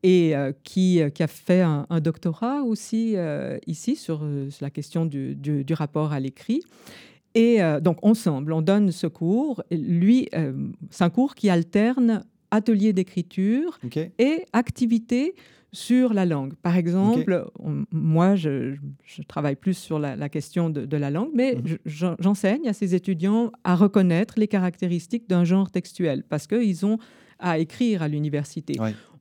et euh, qui, qui, a fait un, doctorat aussi euh, ici sur, la question du, du, rapport à l'écrit. Et donc, ensemble, on donne ce cours. Lui, c'est un cours qui alterne atelier d'écriture et activité sur la langue. Par exemple, moi, je, travaille plus sur la, question de, la langue, mais mhm. j'enseigne à ces étudiants à reconnaître les caractéristiques d'un genre textuel parce qu'ils ont à écrire à l'université.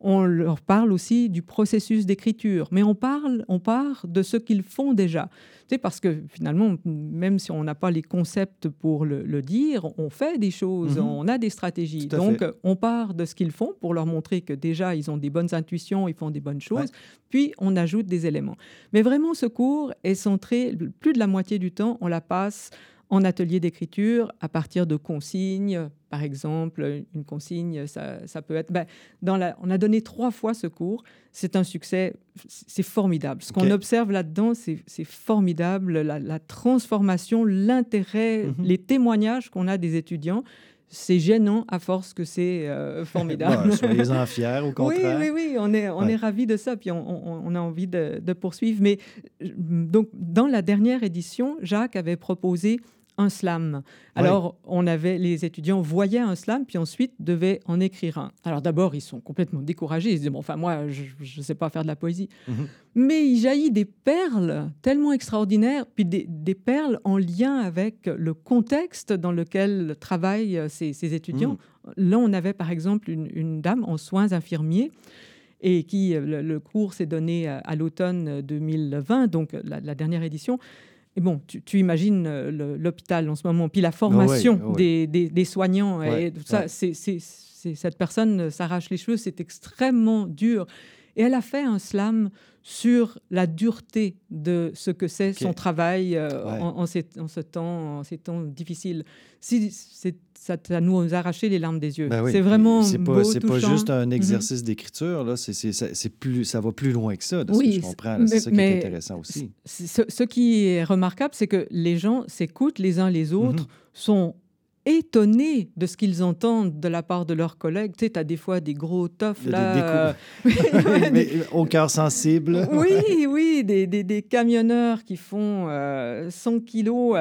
On leur parle aussi du processus d'écriture, mais on parle, on part de ce qu'ils font déjà. C'est parce que finalement, même si on n'a pas les concepts pour le, dire, on fait des choses, mhm. on a des stratégies. Donc, on part de ce qu'ils font pour leur montrer que déjà, ils ont des bonnes intuitions, ils font des bonnes choses, puis on ajoute des éléments. Mais vraiment, ce cours est centré, plus de la moitié du temps, on la passe en atelier d'écriture à partir de consignes. Par exemple, une consigne, ça, peut être... Ben, dans la, on a donné trois fois ce cours. C'est un succès, c'est formidable. Ce qu'on observe là-dedans, c'est formidable. La, transformation, l'intérêt, mhm. les témoignages qu'on a des étudiants c'est gênant à force que c'est euh, formidable. Soyez-en fiers, au contraire. Oui, oui, oui, on est, on est ravis de ça, puis on, on, a envie de, de, poursuivre. Mais donc, dans la dernière édition, Jacques avait proposé un slam. Alors, on avait, les étudiants voyaient un slam, puis ensuite devaient en écrire un. Alors d'abord, ils sont complètement découragés. Ils se disent, bon, enfin, moi, je ne sais pas faire de la poésie. Mhm. Mais il jaillit des perles tellement extraordinaires, puis des, perles en lien avec le contexte dans lequel travaillent ces, étudiants. Mhm. Là, on avait par exemple une, dame en soins infirmiers et qui, le, cours s'est donné à, l'automne 2020, donc la dernière édition. Et bon, tu, imagines euh, l'hôpital en ce moment, puis la formation oh oh Des, des, soignants, et tout ça, c'est, cette personne s'arrache les cheveux, c'est extrêmement dur. Et elle a fait un slam sur la dureté de ce que c'est son travail euh, en, ces, en, ce temps, en ces temps difficiles. Si, ça, ça nous a arraché les larmes des yeux. Ben c'est vraiment c'est pas, C'est pas juste un mhm. exercice d'écriture, là. C'est, plus, ça va plus loin que ça, de oui, ce que je comprends. C'est ça qui est intéressant aussi. Ce, qui est remarquable, c'est que les gens s'écoutent les uns les autres, mhm. sont étonnés de ce qu'ils entendent de la part de leurs collègues. Tu sais, tu as des fois des gros toffs là. Des, au cœur sensible. Oui, oui, des, des, camionneurs qui font 100 euh, kilos.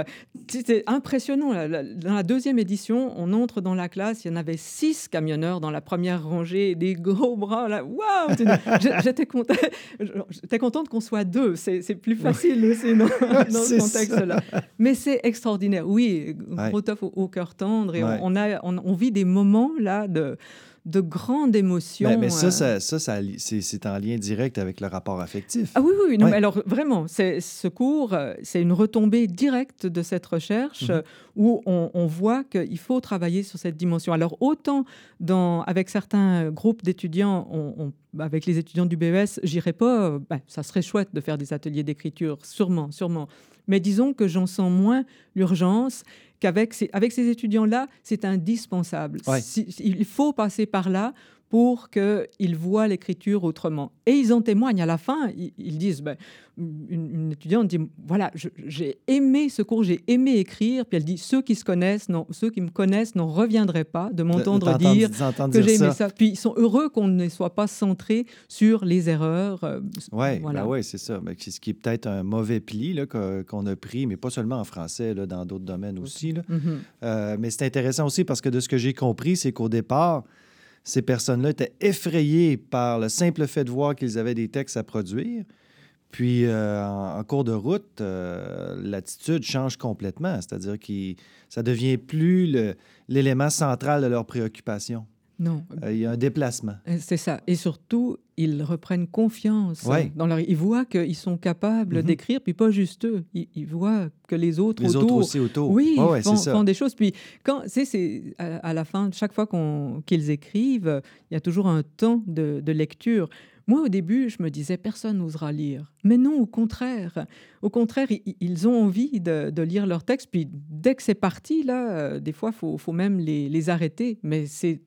C'est impressionnant. Dans la deuxième édition, on entre dans la classe, il y en avait six camionneurs dans la première rangée, des gros bras. Là. Waouh J'étais contente, contente qu'on soit deux. C'est plus facile aussi dans, ce contexte-là. Mais c'est extraordinaire. Oui, gros toff au, au cœur tendre et on, a, on, vit des moments là de, de grande émotion. Mais, mais ça, euh. ça, ça, c'est en lien direct avec le rapport affectif. Ah oui, oui, non, mais alors vraiment, ce cours, euh, c'est une retombée directe de cette recherche mhm. où on, voit qu'il faut travailler sur cette dimension. Alors autant dans, avec certains groupes d'étudiants, on, avec les étudiants du BES, j'irai pas, euh, ben, ça serait chouette de faire des ateliers d'écriture, sûrement, sûrement. Mais disons que j'en sens moins l'urgence qu'avec ces, avec ces étudiants-là, c'est indispensable. il faut passer par là pour qu'ils voient l'écriture autrement. Et ils en témoignent à la fin, ils, disent, ben, une, étudiante dit, voilà, j'ai aimé ce cours, j'ai aimé écrire, puis elle dit, ceux qui se connaissent, non, ceux qui me connaissent n'en reviendraient pas de m'entendre dire que j'ai aimé ça. Puis ils sont heureux qu'on ne soit pas centré sur les erreurs. Euh, oui, voilà. Ben c'est ça. Mais ce qui est peut-être un mauvais pli qu'on a pris, mais pas seulement en français, là, dans d'autres domaines aussi. Là. Mm-hmm. Euh, mais c'est intéressant aussi parce que de ce que j'ai compris, c'est qu'au départ, ces personnes-là étaient effrayées par le simple fait de voir qu'ils avaient des textes à produire. Puis, euh, en, cours de route, euh, l'attitude change complètement, c'est-à-dire que ça devient plus l'élément central de leur préoccupation. Non. Euh, il y a un déplacement. C'est ça. Et surtout, ils reprennent confiance. Dans leur... Ils voient qu'ils sont capables mhm. d'écrire, puis pas juste eux. Ils, voient que les autres les autour... aussi autour. Oui, font, des choses. Puis, quand, c'est à, la fin, chaque fois qu'ils écrivent, il y a toujours un temps de, lecture. Moi, au début, je me disais, personne n'osera lire. Mais non, au contraire. Au contraire, ils ont envie de, lire leur texte. Puis dès que c'est parti, là, euh, des fois, il faut, faut, même les, les arrêter. Mais c'est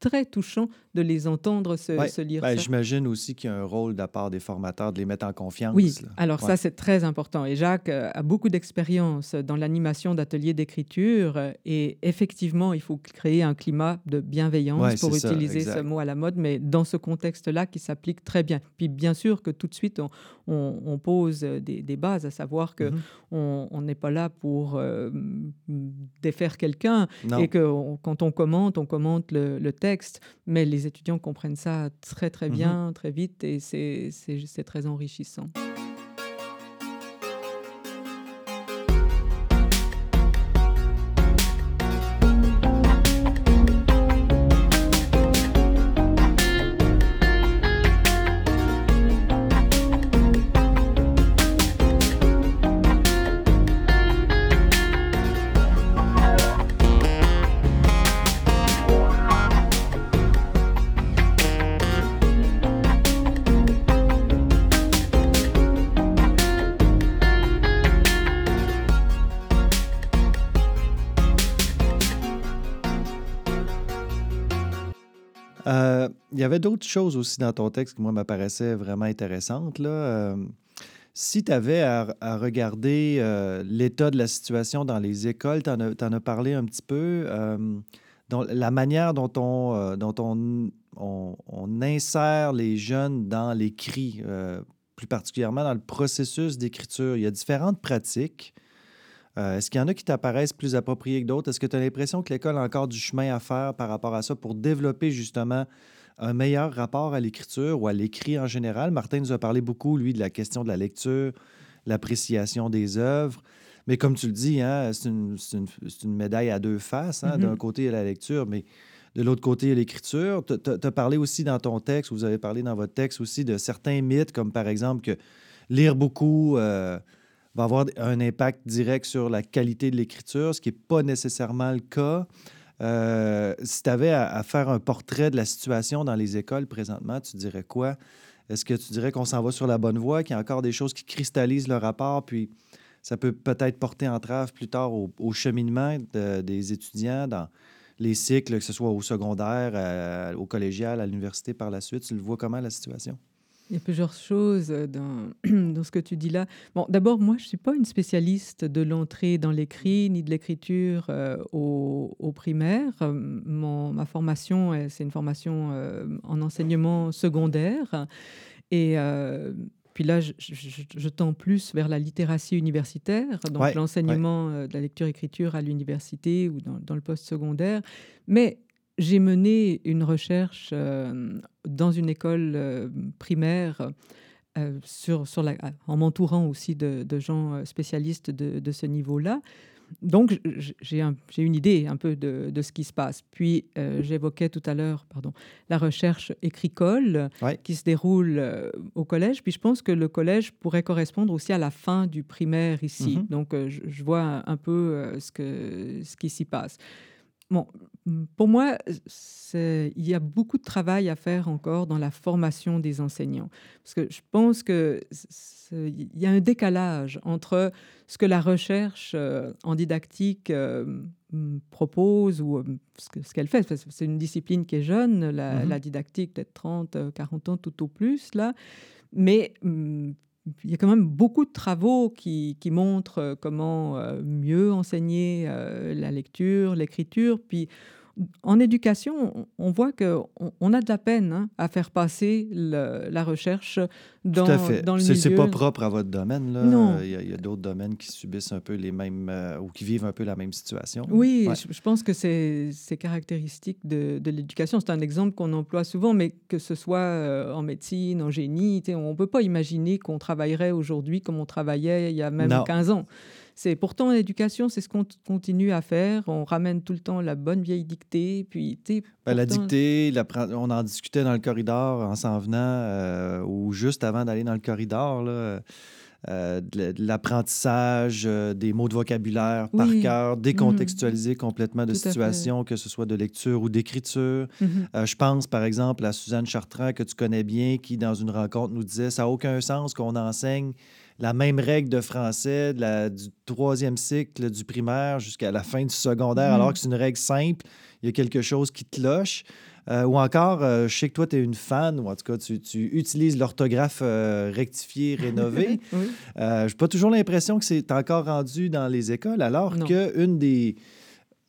très touchant de les entendre se, lire ben, J'imagine aussi qu'il y a un rôle de la part des formateurs de les mettre en confiance. Oui, alors ça, c'est très important. Et Jacques euh, a beaucoup d'expérience dans l'animation d'ateliers d'écriture. Et effectivement, il faut créer un climat de bienveillance pour utiliser ce mot à la mode, mais dans ce contexte-là qui s'applique très bien. Puis bien sûr que tout de suite, on, pose des, bases, à savoir que mm-hmm. on n'est pas là pour euh, défaire quelqu'un et que quand on commente, on commente le, le texte, mais les étudiants comprennent ça très très mmh bien, très vite, et c'est très enrichissant. D'autres choses aussi dans ton texte qui, moi, m'apparaissaient vraiment intéressantes. Là. Euh, si tu avais à, regarder euh, l'état de la situation dans les écoles, tu en, as parlé un petit peu, euh, la manière dont, on, dont on, on, insère les jeunes dans l'écrit, plus particulièrement dans le processus d'écriture. Il y a différentes pratiques. Est-ce qu'il y en a qui t'apparaissent plus appropriées que d'autres? Est-ce que tu as l'impression que l'école a encore du chemin à faire par rapport à ça pour développer justement un meilleur rapport à l'écriture ou à l'écrit en général. Martin nous a parlé beaucoup, lui, de la question de la lecture, l'appréciation des œuvres. Mais comme tu le dis, hein, c'est une, une, médaille à deux faces. Hein. D'un mm-hmm. côté, il y a la lecture, mais de l'autre côté, il y a l'écriture. Tu as parlé aussi dans ton texte, vous avez parlé dans votre texte aussi de certains mythes, comme par exemple que lire beaucoup euh, va avoir un impact direct sur la qualité de l'écriture, ce qui n'est pas nécessairement le cas. Euh, si tu avais à, faire un portrait de la situation dans les écoles présentement, tu dirais quoi? Est-ce que tu dirais qu'on s'en va sur la bonne voie, qu'il y a encore des choses qui cristallisent le rapport, puis ça peut peut-être porter entrave plus tard au, cheminement des étudiants dans les cycles, que ce soit au secondaire, au collégial, à l'université par la suite? Tu le vois comment la situation? Il y a plusieurs choses euh, dans, dans ce que tu dis là. Bon, d'abord, moi, je ne suis pas une spécialiste de l'entrée dans l'écrit ni de l'écriture euh, au, au, primaire. Euh, mon, ma formation, c'est une formation en enseignement secondaire. Et puis là, je, je, tends plus vers la littératie universitaire, donc l'enseignement de la lecture-écriture à l'université ou dans, dans le post-secondaire. Mais j'ai mené une recherche euh, dans une école euh, primaire euh, sur, sur la, en m'entourant aussi de, gens spécialistes de, ce niveau-là. Donc, j'ai une idée un peu de, ce qui se passe. Puis, j'évoquais tout à l'heure pardon, la recherche écricole qui se déroule au collège. Puis, je pense que le collège pourrait correspondre aussi à la fin du primaire ici. Mm-hmm. Donc, je, vois un peu ce, que, ce qui s'y passe. Bon, pour moi, il y a beaucoup de travail à faire encore dans la formation des enseignants. Parce que je pense qu'il y a un décalage entre ce que la recherche euh, en didactique euh, propose ou euh, ce qu'elle fait. C'est une discipline qui est jeune, la, mm-hmm. la didactique, peut-être 30, 40 ans tout au plus, là. Mais hum, il y a quand même beaucoup de travaux qui, qui montrent comment mieux enseigner la lecture, l'écriture, puis en éducation, on voit qu'on on a de la peine hein, à faire passer la recherche dans, Tout à fait. dans le milieu. C'est pas propre à votre domaine. Là. Non. Il y a, d'autres domaines qui subissent un peu les mêmes euh, ou qui vivent un peu la même situation. Oui, je, pense que c'est caractéristique de, de l'éducation. C'est un exemple qu'on emploie souvent, mais que ce soit euh, en médecine, en génie, on ne peut pas imaginer qu'on travaillerait aujourd'hui comme on travaillait il y a même 15 ans. C'est pourtant l'éducation, c'est ce qu'on continue à faire. On ramène tout le temps la bonne vieille dictée, puis ben, la dictée, on en discutait dans le corridor en s'en venant euh, ou juste avant d'aller dans le corridor. Là, euh, de l'apprentissage, euh, des mots de vocabulaire par cœur, décontextualiser mmh. complètement de situations, que ce soit de lecture ou d'écriture. Mmh je pense par exemple à Suzanne Chartrand, que tu connais bien, qui dans une rencontre nous disait Ça n'a aucun sens qu'on enseigne la même règle de français de la, du troisième cycle du primaire jusqu'à la fin du secondaire, alors mm. que c'est une règle simple. Il y a quelque chose qui te loche. Euh, ou encore, euh, je sais que toi, tu es une fan, ou en tout cas, tu, utilises l'orthographe euh, rectifiée, rénovée. Je n'ai pas toujours l'impression que c'est encore rendu dans les écoles, alors qu'une des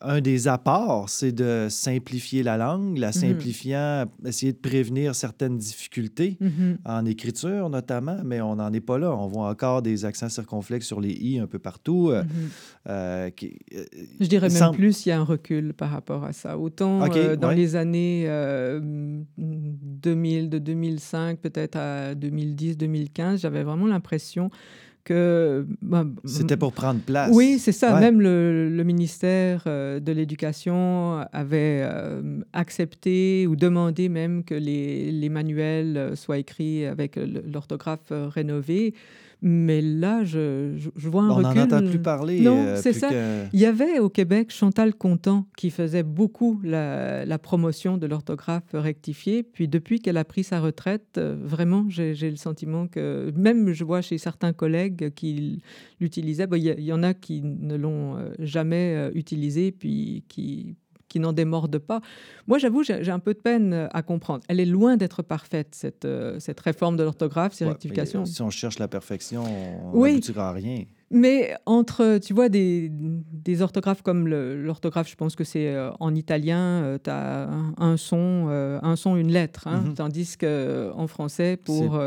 un des apports, c'est de simplifier la langue, la mhm. simplifiant, essayer de prévenir certaines difficultés mhm. en écriture notamment, mais on n'en est pas là. On voit encore des accents circonflexes sur les i un peu partout. Euh, mhm. euh, euh, Je dirais même plus, il y a un recul par rapport à ça. Autant dans les années 2000, de 2005 peut-être à 2010, 2015, j'avais vraiment l'impression bah, C'était pour prendre place. Oui, c'est ça. Même le, ministère euh, de l'Éducation avait euh, accepté ou demandé même que les, les manuels euh, soient écrits avec l'orthographe rénovée. Mais là, je, je, vois un recul. On n'en entend plus parler. Non, euh, c'est ça. Il y avait au Québec Chantal Contant qui faisait beaucoup la, la promotion de l'orthographe rectifiée. Puis depuis qu'elle a pris sa retraite, euh, vraiment, j'ai le sentiment que même je vois chez certains collègues qui l'utilisaient, il y, y, en a qui ne l'ont euh, jamais utilisé, puis qui qui n'en démordent pas. Moi, j'avoue, j'ai un peu de peine euh, à comprendre. Elle est loin d'être parfaite, cette, euh, cette réforme de l'orthographe, ces rectifications. Si on cherche la perfection, on oui. n'aboutira à rien. Mais entre, tu vois, des, des orthographes comme l'orthographe, je pense que c'est euh, en italien, tu as un, son, un son, une lettre, hein, mm-hmm. tandis qu'en français, pour...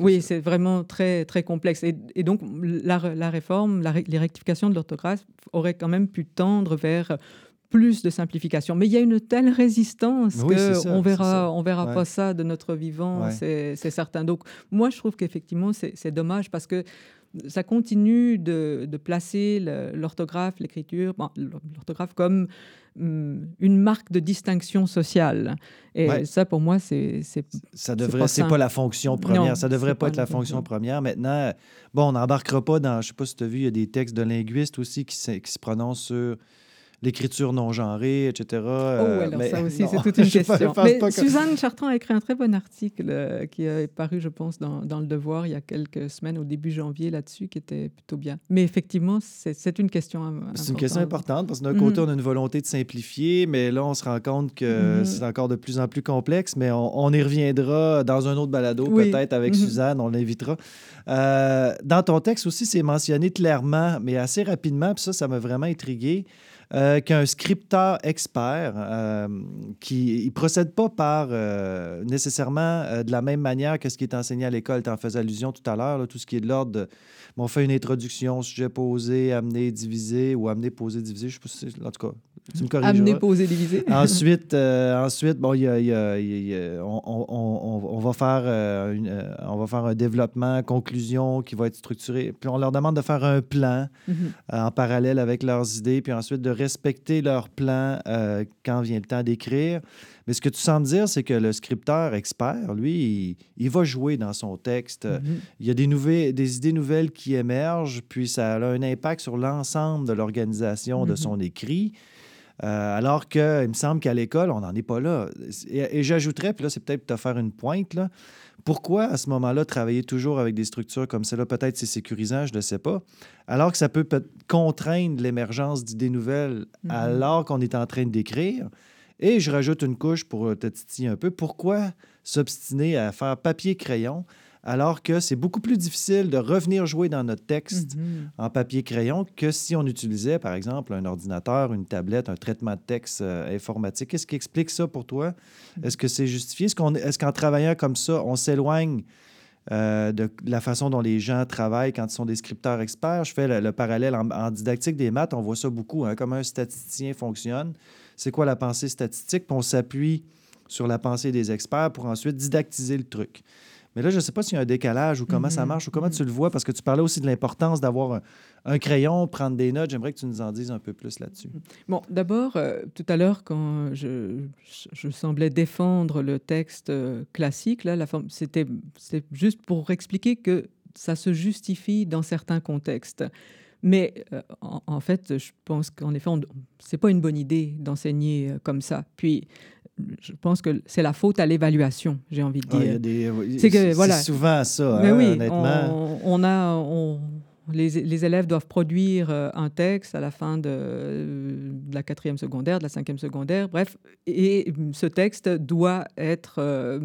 oui, c'est vraiment très, très complexe. Et, donc, la, la réforme, les rectifications de l'orthographe auraient quand même pu tendre vers plus de simplification. Mais il y a une telle résistance qu'on ne verra, on verra pas ça de notre vivant, c'est certain. Donc, moi, je trouve qu'effectivement, c'est dommage parce que ça continue de, de placer l'orthographe, l'écriture, l'orthographe comme hum, une marque de distinction sociale. Et ça, pour moi, c'est ça devrait, c'est pas, la fonction première. ça devrait pas être la fonction première. Maintenant, bon, on n'embarquera pas dans, je sais pas si tu as vu, il y a des textes de linguistes aussi qui, qui se prononcent sur l'écriture non genrée, etc. oh, euh, alors ça aussi, c'est toute une question. mais Suzanne Chartrand a écrit un très bon article euh, qui est paru, je pense, dans, dans, Le Devoir il y a quelques semaines, au début janvier, là-dessus, qui était plutôt bien. Mais effectivement, c'est une question importante. C'est une question importante parce que d'un côté, mhm. on a une volonté de simplifier, mais là, on se rend compte que mhm. c'est encore de plus en plus complexe, mais on, y reviendra dans un autre balado, peut-être avec mhm. Suzanne, on l'invitera. Euh, dans ton texte aussi, c'est mentionné clairement, mais assez rapidement, puis ça, ça m'a vraiment intrigué. Euh, qu'un scripteur expert euh, qui ne procède pas par euh, nécessairement de la même manière que ce qui est enseigné à l'école. Tu en faisais allusion tout à l'heure, tout ce qui est de l'ordre on fait une introduction, sujet posé, amener, diviser ou amener, poser, diviser. Je sais pas en tout cas, tu me corriges. Amener, poser, diviser. ensuite, ensuite bon, on, va faire, on va faire un développement, conclusion qui va être structuré. Puis on leur demande de faire un plan mm-hmm. en parallèle avec leurs idées, puis ensuite de respecter leur plan euh, quand vient le temps d'écrire. Mais ce que tu sembles dire, c'est que le scripteur expert, lui, il, va jouer dans son texte. Mm-hmm. Il y a des, nouvelles, des idées nouvelles qui émergent, puis ça a un impact sur l'ensemble de l'organisation de mm-hmm. son écrit. alors que, il me semble qu'à l'école, on n'en est pas là. Et, j'ajouterais, puis là, c'est peut-être te faire une pointe, là, pourquoi, à ce moment-là, travailler toujours avec des structures comme celle-là? Peut-être c'est sécurisant, je ne sais pas. Alors que ça peut, contraindre l'émergence d'idées nouvelles mm-hmm. alors qu'on est en train d'écrire? Et je rajoute une couche pour te titiller un peu. Pourquoi s'obstiner à faire papier-crayon alors que c'est beaucoup plus difficile de revenir jouer dans notre texte mhm. en papier-crayon que si on utilisait, par exemple, un ordinateur, une tablette, un traitement de texte euh, informatique? Qu'est-ce qui explique ça pour toi? Mhm. Est-ce que c'est justifié? Est-ce qu'en travaillant comme ça, on s'éloigne euh, de la façon dont les gens travaillent quand ils sont des scripteurs experts? Je fais le, parallèle en, didactique des maths, on voit ça beaucoup, hein, comment un statisticien fonctionne. C'est quoi la pensée statistique? Puis on s'appuie sur la pensée des experts pour ensuite didactiser le truc. Mais là, je ne sais pas s'il y a un décalage ou comment ça mhm. marche ou comment tu le vois, parce que tu parlais aussi de l'importance d'avoir un, crayon, prendre des notes. J'aimerais que tu nous en dises un peu plus là-dessus. Mhm. Bon, d'abord, euh, tout à l'heure, quand je, je, semblais défendre le texte euh, classique, là, c'était juste pour expliquer que ça se justifie dans certains contextes. Mais euh, en, fait, je pense qu'en effet, ce n'est pas une bonne idée d'enseigner comme ça. Puis, je pense que c'est la faute à l'évaluation, j'ai envie de ah, dire. c'est que voilà. souvent ça, Mais hein, oui, honnêtement. On, a, on, les, les, élèves doivent produire euh, un texte à la fin de, de, la quatrième secondaire, de la cinquième secondaire, bref, et ce texte doit être euh,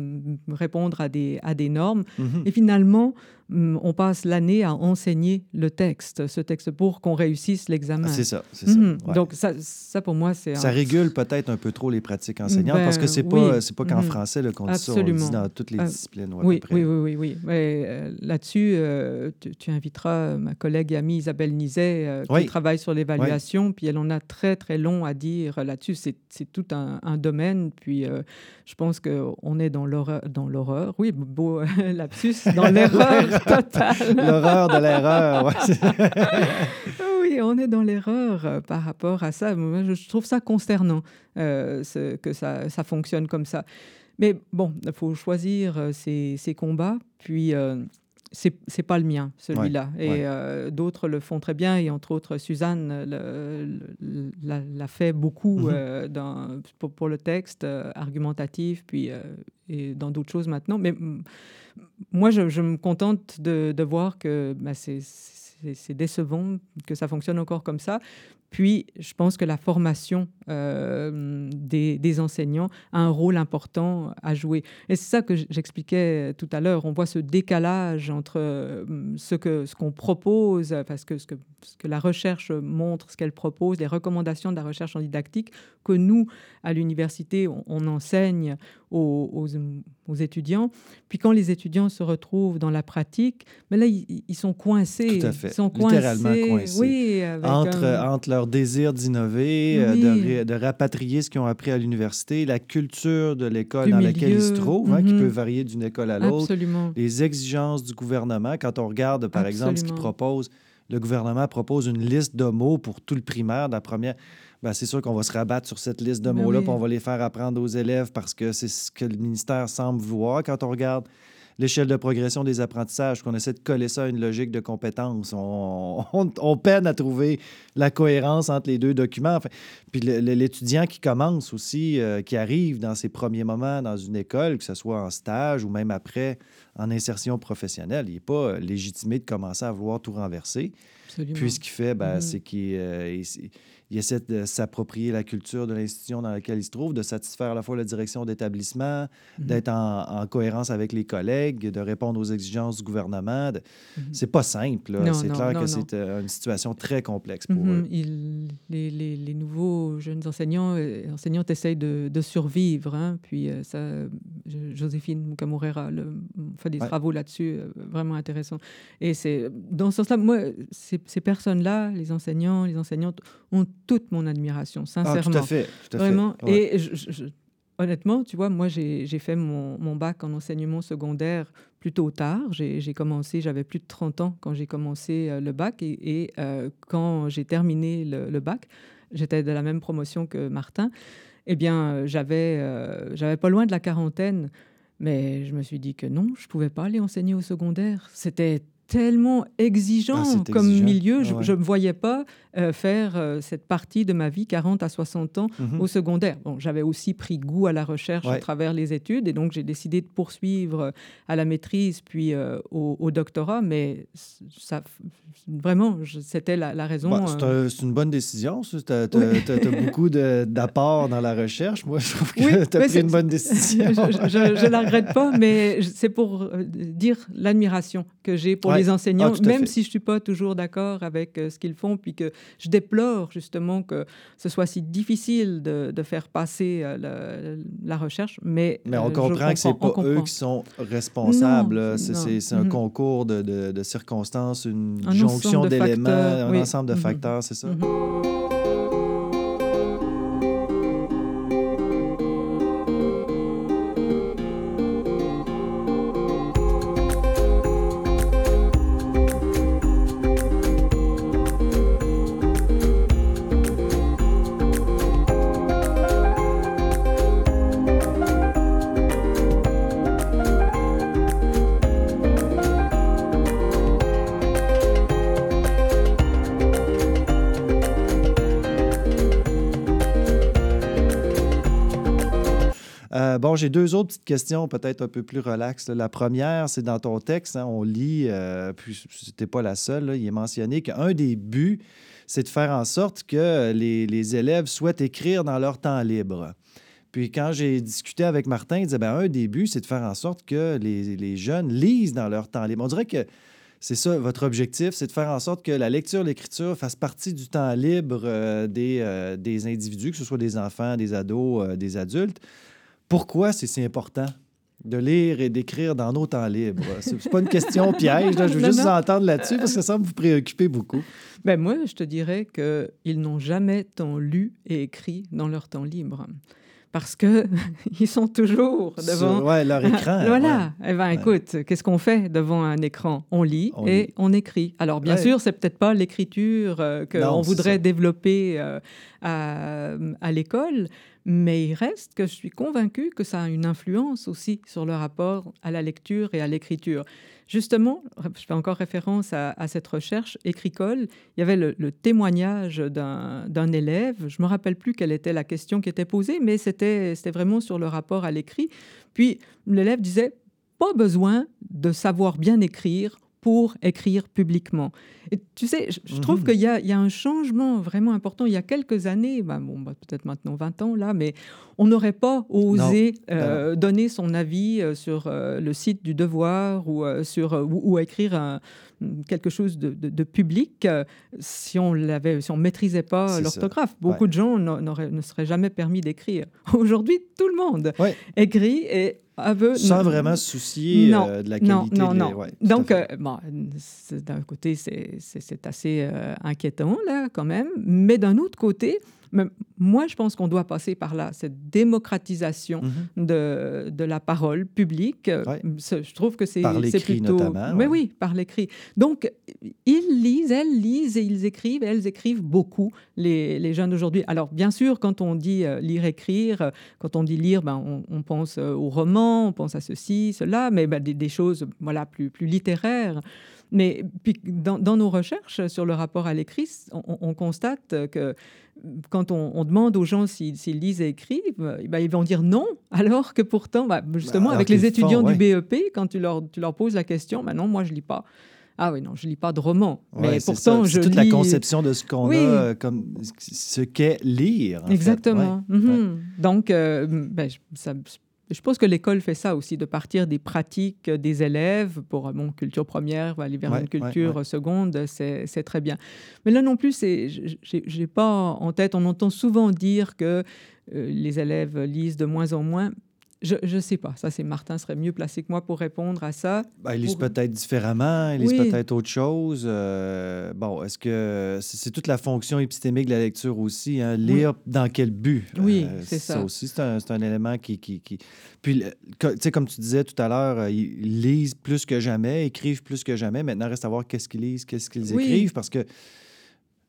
répondre à des, à des normes. Mm-hmm. Et finalement, on passe l'année à enseigner le texte, ce texte, pour qu'on réussisse l'examen. c'est ça, c'est ça. Mhm. Donc, ça, ça, pour moi, c'est... Ça régule peut-être un peu trop les pratiques enseignantes, parce que ben, c'est pas, c'est pas qu'en mhm. français qu'on dit ça, on dit dans toutes les disciplines. oui, oui, oui, oui, oui, Mais euh, là-dessus, euh, tu, inviteras ma collègue et amie Isabelle Nizet, euh, qui travaille sur l'évaluation, puis elle en a très, très long à dire là-dessus. C'est, tout un, un, domaine, puis je pense qu'on est dans l'horreur, dans l'horreur, oui, beau lapsus, dans l'erreur L'horreur de l'erreur. oui, on est dans l'erreur euh, par rapport à ça. Moi, je trouve ça consternant euh, que ça, ça, fonctionne comme ça. Mais bon, il faut choisir euh, ses, combats. Puis, c'est n'est pas le mien, celui-là. et d'autres le font très bien. Et entre autres, Suzanne l'a fait beaucoup dans, pour, pour, le texte argumentatif, puis et dans d'autres choses maintenant. Mais moi, je, me contente de, voir que bah, c'est décevant que ça fonctionne encore comme ça. Puis, je pense que la formation euh, des, enseignants a un rôle important à jouer. Et c'est ça que j'expliquais tout à l'heure. On voit ce décalage entre euh, ce qu'on ce qu'on propose, parce que ce, que ce que la recherche montre, ce qu'elle propose, les recommandations de la recherche en didactique, que nous, à l'université, on, enseigne aux, aux, étudiants. Puis quand les étudiants se retrouvent dans la pratique, mais là, ils, sont coincés. Tout à fait. Ils sont coincés, Littéralement coincés. Oui, entre, entre leur désir d'innover, euh, de, de, rapatrier ce qu'ils ont appris à l'université, la culture de l'école dans laquelle ils se trouvent, hein, qui mhm. peut varier d'une école à l'autre, les exigences du gouvernement. Quand on regarde, par exemple, ce qu'ils proposent, le gouvernement propose une liste de mots pour tout le primaire de la première. Ben, c'est sûr qu'on va se rabattre sur cette liste de ben mots-là, puis on va les faire apprendre aux élèves parce que c'est ce que le ministère semble vouloir. Quand on regarde l'échelle de progression des apprentissages, qu'on essaie de coller ça à une logique de compétences. On, peine à trouver la cohérence entre les deux documents. puis l'étudiant qui commence aussi, euh, qui arrive dans ses premiers moments dans une école, que ce soit en stage ou même après en insertion professionnelle, il n'est pas légitimé de commencer à vouloir tout renverser. Puis ce qu'il fait, ben, mm-hmm. c'est qu'il euh, il essaie de s'approprier la culture de l'institution dans laquelle il se trouve, de satisfaire à la fois la direction d'établissement, mhm. d'être en, cohérence avec les collègues, de répondre aux exigences du gouvernement. Mhm. C'est pas simple. C'est clair que c'est euh, une situation très complexe pour mhm. eux. Il, les, les, nouveaux jeunes enseignants, euh, enseignantes essayent de, de survivre. Hein. Puis euh, ça, Joséphine Camorera fait des travaux là-dessus vraiment intéressants. Et c'est dans ce sens-là, moi, ces, ces personnes-là, les enseignants, les enseignantes, ont toute mon admiration, sincèrement. Ah, tout à fait. Vraiment. Et honnêtement, tu vois, moi, j'ai fait mon, mon, bac en enseignement secondaire plutôt tard. J'ai commencé, j'avais plus de 30 ans quand j'ai commencé euh, le bac. Et, euh, quand j'ai terminé le, bac, j'étais de la même promotion que Martin. Eh bien, j'avais euh, j'avais pas loin de la quarantaine. Mais je me suis dit que non, je ne pouvais pas aller enseigner au secondaire. C'était tellement exigeant ah, comme milieu. Je ne me voyais pas euh, faire euh, cette partie de ma vie, 40 à 60 ans, mhm. au secondaire. Bon, J'avais aussi pris goût à la recherche à travers les études et donc j'ai décidé de poursuivre euh, à la maîtrise puis au, doctorat, mais ça, vraiment, c'était la, raison. Bah, c'est une bonne décision. Tu as, beaucoup d'apports dans la recherche. Moi, je trouve que tu as pris une bonne décision. je ne la regrette pas, mais c'est pour dire l'admiration que j'ai pour les enseignants, ah, même si je ne suis pas toujours d'accord avec ce qu'ils font, puis que je déplore justement que ce soit si difficile de, faire passer euh, la, recherche, mais... Mais on euh, comprend que ce n'est pas eux qui sont responsables. C'est un mm-hmm. concours de, circonstances, une jonction d'éléments, un ensemble de mm-hmm. facteurs, c'est ça? Mm-hmm. J'ai deux autres petites questions, peut-être un peu plus relaxes. La première, c'est dans ton texte, hein, on lit, euh, puis c'était pas la seule, il est mentionné qu'un des buts, c'est de faire en sorte que les, élèves souhaitent écrire dans leur temps libre. Puis quand j'ai discuté avec Martin, il disait ben, un des buts, c'est de faire en sorte que les, jeunes lisent dans leur temps libre. On dirait que c'est ça, votre objectif, c'est de faire en sorte que la lecture, l'écriture fasse partie du temps libre euh, euh, des, individus, que ce soit des enfants, des ados, des adultes. Pourquoi c'est si important de lire et d'écrire dans nos temps libres? C'est pas une question piège, je veux juste vous entendre là-dessus parce que ça me vous préoccuper beaucoup. Ben moi, je te dirais qu'ils n'ont jamais tant lu et écrit dans leur temps libre parce que ils sont toujours devant ouais, leur écran. voilà. Eh ben, écoute, qu'est-ce qu'on fait devant un écran? On lit et on écrit. Alors, bien sûr, c'est peut-être pas l'écriture euh, qu'on voudrait développer euh, à, à l'école, mais il reste que je suis convaincue que ça a une influence aussi sur le rapport à la lecture et à l'écriture. Justement, je fais encore référence à, cette recherche écricole. Il y avait le, témoignage d'un élève. Je me rappelle plus quelle était la question qui était posée, mais c'était vraiment sur le rapport à l'écrit. Puis l'élève disait, pas besoin de savoir bien écrire pour écrire publiquement. Et tu sais, je, trouve mhm. qu'il y, y, a un changement vraiment important. Il y a quelques années, bah, bon, bah, peut-être maintenant 20 ans là, mais on n'aurait pas osé euh, donner son avis euh, sur euh, le site du Devoir ou, sur, ou, écrire quelque chose de, de, public si on l'avait, si on maîtrisait pas l'orthographe. Beaucoup de gens ne seraient jamais permis d'écrire. Aujourd'hui, tout le monde écrit et sans vraiment se soucier de la qualité. Non, non, non. Donc, bon, d'un côté, c'est assez inquiétant, là, quand même. Mais d'un autre côté, moi, je pense qu'on doit passer par là, cette démocratisation mhm. de, de, la parole publique. Je trouve que c'est plutôt... notamment. Mais oui, par l'écrit. Donc, ils lisent, elles lisent et ils écrivent, elles écrivent beaucoup, les, les jeunes d'aujourd'hui. Alors, bien sûr, quand on dit euh, lire, écrire, euh, quand on dit lire, ben, on, pense euh, au roman, on pense à ceci, cela, mais ben, des, des, choses voilà, plus, plus littéraires. Mais puis, dans, dans, nos recherches sur le rapport à l'écrit, on, on, constate que quand on, demande aux gens s'ils lisent et écrivent, eh ben, ils vont dire non, alors que pourtant, bah, justement, bah, avec les étudiants du BEP, quand tu leur, tu leur poses la question, bah non, moi, je lis pas. Ah oui, non, je lis pas de roman. mais pourtant, je toute la conception de ce qu'on a, euh, comme ce qu'est lire. Exactement. Mhm. Donc, euh, ben, ça, je pense que l'école fait ça aussi, de partir des pratiques des élèves pour mon culture première, aller vers une culture seconde, c'est très bien. Mais là non plus, je n'ai pas en tête, on entend souvent dire que euh, les élèves lisent de moins en moins. Je ne sais pas. Ça, c'est Martin serait mieux placé que moi pour répondre à ça. Ben, ils lisent peut-être différemment, ils lisent peut-être autre chose. Euh, bon, est-ce que c'est toute la fonction épistémique de la lecture aussi? Hein? Lire dans quel but? Oui, euh, c'est ça. Ça aussi, c'est un, un, élément qui, qui, qui... Puis, tu sais, comme tu disais tout à l'heure, euh, ils lisent plus que jamais, écrivent plus que jamais. Maintenant, reste à voir qu'est-ce qu'ils lisent, qu'est-ce qu'ils écrivent, parce que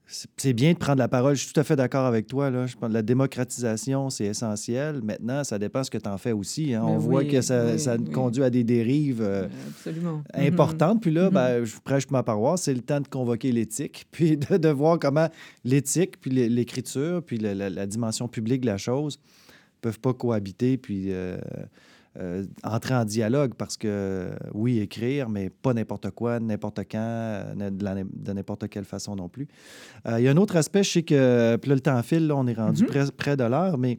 c'est bien de prendre la parole. Je suis tout à fait d'accord avec toi. Là. Je pense que la démocratisation, c'est essentiel. Maintenant, ça dépend ce que tu en fais aussi. Hein. On voit que ça, ça conduit à des dérives euh, importantes. Puis là, mm-hmm. ben, je prêche ma paroisse. C'est le temps de convoquer l'éthique, puis de, voir comment l'éthique, puis l'écriture, puis la, dimension publique de la chose peuvent pas cohabiter. Puis. Euh, euh, entrer en dialogue parce que, oui, écrire, mais pas n'importe quoi, n'importe quand, euh, de, n'importe quelle façon non plus. Euh, il y a un autre aspect, je sais que, puis là, le temps file, là, on est rendu mm-hmm. près, de l'heure, mais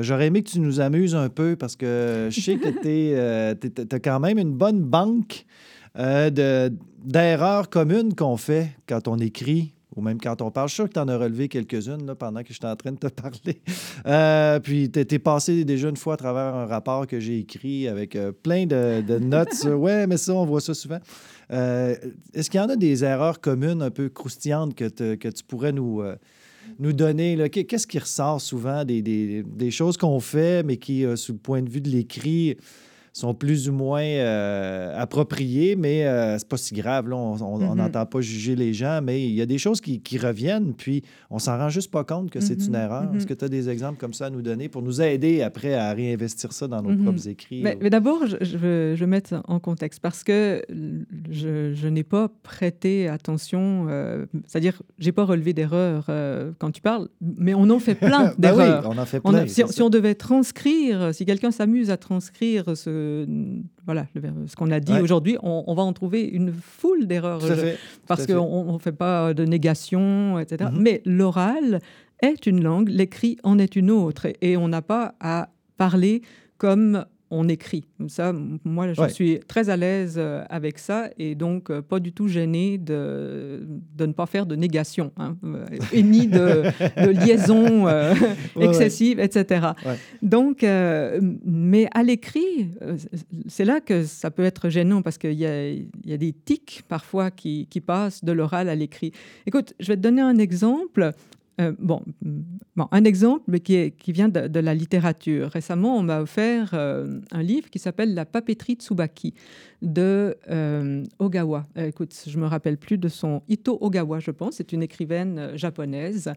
j'aurais aimé que tu nous amuses un peu parce que je sais que tu as quand même une bonne banque d'erreurs communes qu'on fait quand on écrit ou même quand on parle. Je suis sûr que tu en as relevé quelques-unes pendant que j'étais en train de te parler. Euh, puis tu es passé déjà une fois à travers un rapport que j'ai écrit avec euh, plein de, notes. ouais, mais ça, on voit ça souvent. Euh, est-ce qu'il y en a des erreurs communes un peu croustillantes que, que tu pourrais nous, nous donner? Qu'est-ce qui ressort souvent des, des, des choses qu'on fait, mais qui, sous le point de vue de l'écrit, sont plus ou moins euh, appropriés, mais euh, c'est pas si grave. Là. On mm-hmm. n'entend pas juger les gens, mais il y a des choses qui, reviennent, puis on s'en rend juste pas compte que c'est une mm-hmm. erreur. Est-ce mm-hmm. que tu as des exemples comme ça à nous donner pour nous aider après à réinvestir ça dans nos propres écrits? Mais, d'abord, je, veux, je mettre en contexte parce que je, n'ai pas prêté attention, euh, c'est-à-dire, j'ai pas relevé d'erreurs quand tu parles, mais on en fait plein ben d'erreurs. oui, on en fait plein. si, si, on devait transcrire, si quelqu'un s'amuse à transcrire ce voilà, ce qu'on a dit aujourd'hui, on, va en trouver une foule d'erreurs parce qu'on ne fait pas de négation, etc. Mm-hmm. Mais l'oral est une langue, l'écrit en est une autre, et on n'a pas à parler comme on écrit. Ça, moi, je suis très à l'aise euh, avec ça et donc euh, pas du tout gêné de, de ne pas faire de négation hein, euh, et ni de, liaison excessive, etc. Donc, mais à l'écrit, c'est là que ça peut être gênant parce qu'il y, y a, des tics parfois qui, qui passent de l'oral à l'écrit. Écoute, je vais te donner un exemple. Euh, bon, bon, un exemple qui, vient de, la littérature. Récemment, on m'a offert euh, un livre qui s'appelle La papeterie Tsubaki de euh, Ogawa. écoute, je me rappelle plus de son Ito Ogawa, je pense. C'est une écrivaine japonaise.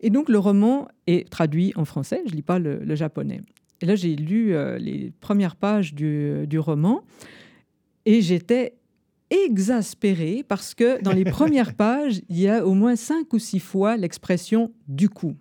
Et donc, le roman est traduit en français. Je lis pas le, japonais. Et là, j'ai lu les premières pages du, du roman et j'étais exaspéré parce que dans les premières pages, il y a au moins cinq ou six fois l'expression du coup.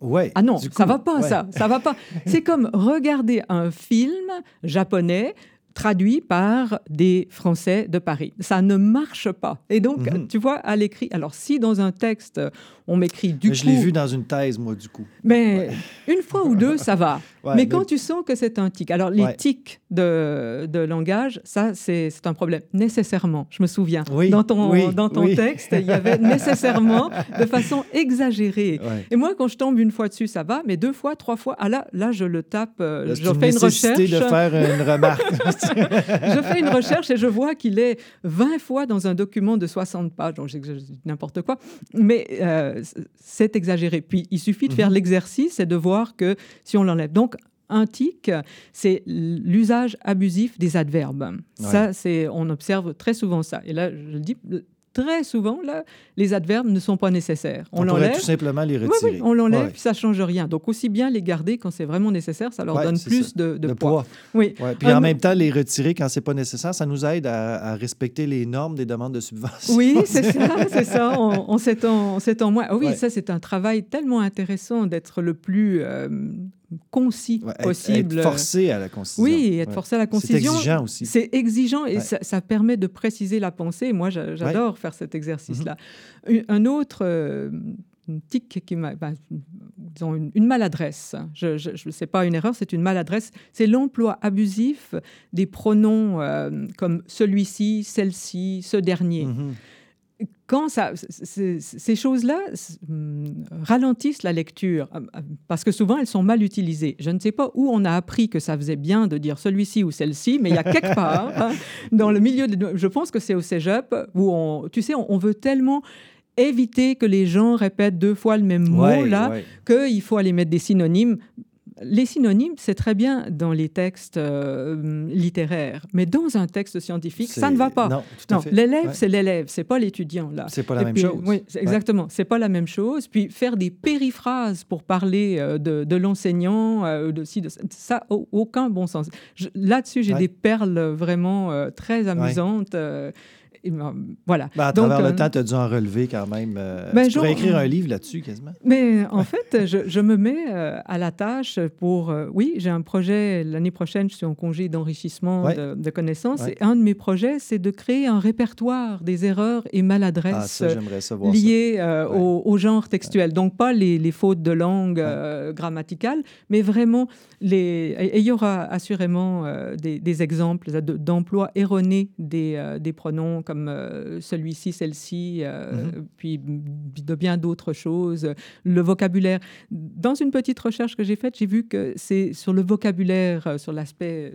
Ouais, ah non, ça va pas, ça, ça va pas. C'est comme regarder un film japonais traduit par des Français de Paris. Ça ne marche pas. Et donc, mhm. tu vois, à l'écrit, alors si dans un texte, on m'écrit du coup... Je l'ai vu dans une thèse, moi, du coup. Mais une fois ou deux, ça va. Mais, quand tu sens que c'est un tic, alors les tics de, de, langage, ça, c'est un problème. Nécessairement, je me souviens. dans ton, dans ton texte, il y avait nécessairement de façon exagérée. Et moi, quand je tombe une fois dessus, ça va, mais deux fois, trois fois, ah là, là, je le tape, euh, je fais une recherche. de faire une remarque. je fais une recherche et je vois qu'il est 20 fois dans un document de 60 pages, donc n'importe quoi, mais euh, c'est exagéré. Puis il suffit de faire mhm. l'exercice et de voir que si on l'enlève. Donc, un tic, c'est l'usage abusif des adverbes. Ça, c'est, on observe très souvent ça. Et là, je le dis, très souvent, là, les adverbes ne sont pas nécessaires. On, on l'enlève. tout simplement les retirer. Oui, on l'enlève, puis ça ne change rien. Donc, aussi bien les garder quand c'est vraiment nécessaire, ça leur donne plus de, poids. Oui. Puis en même temps, les retirer quand c'est pas nécessaire, ça nous aide à, respecter les normes des demandes de subvention. Oui, c'est ça, c'est ça. On, s'étend moins. Ah oui, ça, c'est un travail tellement intéressant d'être le plus... Euh, concis possible. Être forcé à la concision. Oui, être forcé à la concision. C'est exigeant aussi. C'est exigeant et ça, permet de préciser la pensée. Moi, j'adore faire cet exercice-là. Mm-hmm. Un autre euh, tic qui m'a, ben, disons une, maladresse. Je ne sais pas une erreur, c'est une maladresse. C'est l'emploi abusif des pronoms euh, comme celui-ci, celle-ci, ce dernier. Mm-hmm quand ça, ces choses-là hmm, ralentissent la lecture, euh, euh, parce que souvent elles sont mal utilisées. Je ne sais pas où on a appris que ça faisait bien de dire celui-ci ou celle-ci, mais il y a quelque part hein, dans le milieu, de, je pense que c'est au cégep, où on, tu sais, on, veut tellement éviter que les gens répètent deux fois le même mot là, qu'il faut aller mettre des synonymes les synonymes, c'est très bien dans les textes euh, littéraires, mais dans un texte scientifique, ça ne va pas. Non, non l'élève, c'est l'élève, c'est pas l'étudiant là. C'est pas la même chose. Oui, exactement, c'est pas la même chose. Puis faire des périphrases pour parler euh, de, de l'enseignant, euh, de, de, ça, aucun bon sens. Là-dessus, j'ai des perles vraiment très amusantes voilà. Ben, à travers le euh, temps, tu as dû en relever quand même. Euh, ben, tu pourrais écrire un livre là-dessus quasiment. Mais en fait, je, je, me mets euh, à la tâche pour. oui, j'ai un projet. L'année prochaine, je suis en congé d'enrichissement de, connaissances. Et un de mes projets, c'est de créer un répertoire des erreurs et maladresses ah, liées au, au, genre textuel. Donc, pas les, les fautes de langue grammaticales, mais vraiment les. Et il y aura assurément des, des, exemples d'emplois erronés des, des pronoms comme comme euh, celui-ci, celle-ci, euh, mhm. puis de bien d'autres choses. Le vocabulaire. Dans une petite recherche que j'ai faite, j'ai vu que c'est sur le vocabulaire, euh, sur l'aspect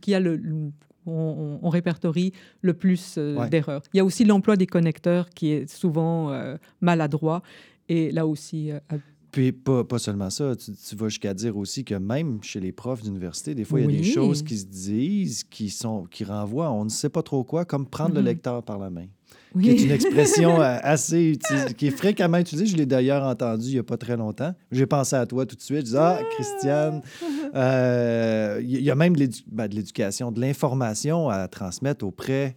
qui a le, on, répertorie le plus d'erreurs. Il y a aussi l'emploi des connecteurs qui est souvent maladroit et là aussi puis pas, pas seulement ça, tu, vas jusqu'à dire aussi que même chez les profs d'université, des fois, il y a des choses qui se disent, qui, sont, qui renvoient on ne sait pas trop quoi, comme prendre le mm-hmm. lecteur par la main. Qui est une expression euh, assez qui est fréquemment utilisée. Je l'ai d'ailleurs entendu il n'y a pas très longtemps. J'ai pensé à toi tout de suite. Je disais, ah, Christiane, euh, il y a même ben, de l'éducation, de l'information à transmettre auprès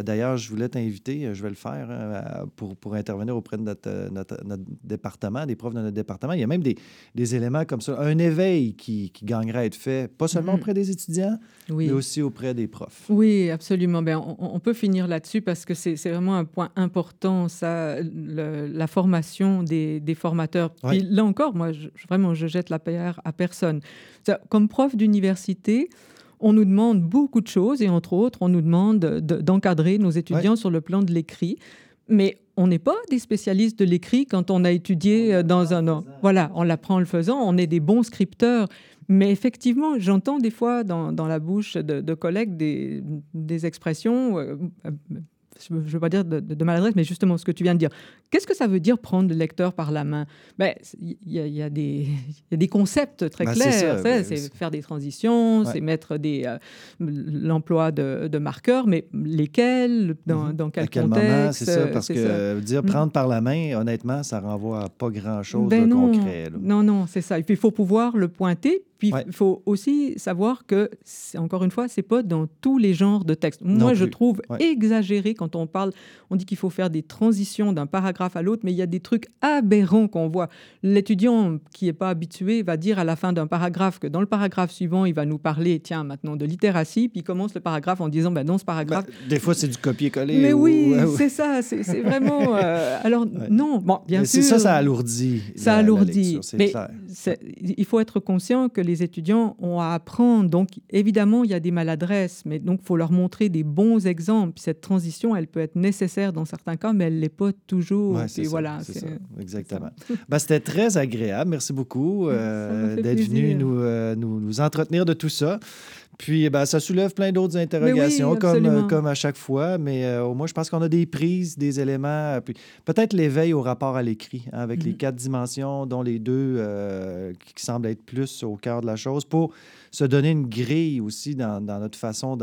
d'ailleurs, je voulais t'inviter, euh, je vais le faire, hein, pour, pour, intervenir auprès de euh, notre, notre, département, des profs de notre département. Il y a même des, des éléments comme ça, un éveil qui, qui, gagnerait à être fait, pas seulement mm-hmm. auprès des étudiants, mais aussi auprès des profs. Oui, absolument. Bien, on, peut finir là-dessus parce que c'est vraiment un point important, ça, la formation des, des formateurs. Puis là encore, moi, je, vraiment, je jette la pierre à personne. Comme prof d'université, on nous demande beaucoup de choses et entre autres, on nous demande d'encadrer nos étudiants sur le plan de l'écrit. Mais on n'est pas des spécialistes de l'écrit quand on a étudié euh, dans un an. Voilà, on l'apprend en le faisant, on est des bons scripteurs. Mais effectivement, j'entends des fois dans, la bouche de, collègues des, des expressions, euh, je ne veux pas dire de, maladresse, mais justement ce que tu viens de dire. Qu'est-ce que ça veut dire prendre le lecteur par la main? Ben, Il y, y, a des concepts très ben, clairs. Ben, c'est faire des transitions, c'est mettre des euh, l'emploi de, marqueurs, mais lesquels, dans, mhm. dans quel, contexte C'est ça, parce que dire mhm. prendre par la main, honnêtement, ça renvoie à pas grand-chose de concret. Non, non, c'est ça. Et puis, il faut pouvoir le pointer, puis il faut aussi savoir que, encore une fois, c'est pas dans tous les genres de textes. Moi, je trouve exagéré quand on parle, on dit qu'il faut faire des transitions d'un paragraphe à l'autre, mais il y a des trucs aberrants qu'on voit. L'étudiant qui n'est pas habitué va dire à la fin d'un paragraphe que dans le paragraphe suivant, il va nous parler, tiens, maintenant de littératie, puis il commence le paragraphe en disant, ben, dans ce paragraphe... Ben, des fois, c'est du copier-coller. Mais oui, c'est ça, c'est vraiment... Euh, alors, non, bon, bien sûr... Ça, ça alourdit. Ça alourdit. mais clair. il faut être conscient que les les étudiants ont à apprendre. Donc, évidemment, il y a des maladresses, mais donc, il faut leur montrer des bons exemples. Cette transition, elle peut être nécessaire dans certains cas, mais elle ne l'est pas toujours. voilà, c'est Exactement. Ben, C'était très agréable. Merci beaucoup euh, d'être venu nous, euh, nous, nous, entretenir de tout ça. Puis, ben, ça soulève plein d'autres interrogations, comme, euh, comme à chaque fois. Mais euh, au moins, je pense qu'on a des prises, des éléments. Puis peut-être l'éveil au rapport à l'écrit, hein, avec les mm-hmm. quatre dimensions, dont les deux qui semblent être plus au cœur de la chose, pour se donner une grille aussi dans, notre façon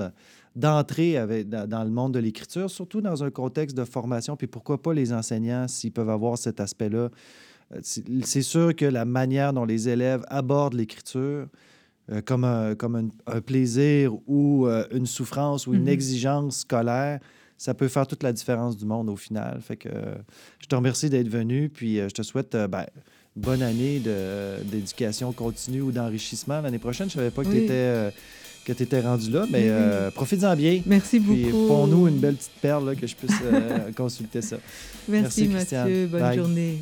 d'entrer dans, le monde de l'écriture, surtout dans un contexte de formation. Puis pourquoi pas les enseignants, s'ils peuvent avoir cet aspect-là. C'est sûr que la manière dont les élèves abordent l'écriture, euh, comme, un, comme un, plaisir ou euh, une souffrance ou une mm-hmm. exigence scolaire, ça peut faire toute la différence du monde au final. Fait que je te remercie d'être venu, puis euh, je te souhaite ben, bonne année d'éducation continue ou d'enrichissement l'année prochaine. Je ne savais pas que tu étais que tu étais rendu là, mais profites-en bien. Merci beaucoup. Puis nous une belle petite perle que je puisse consulter ça. Merci, Merci Mathieu. Bonne journée.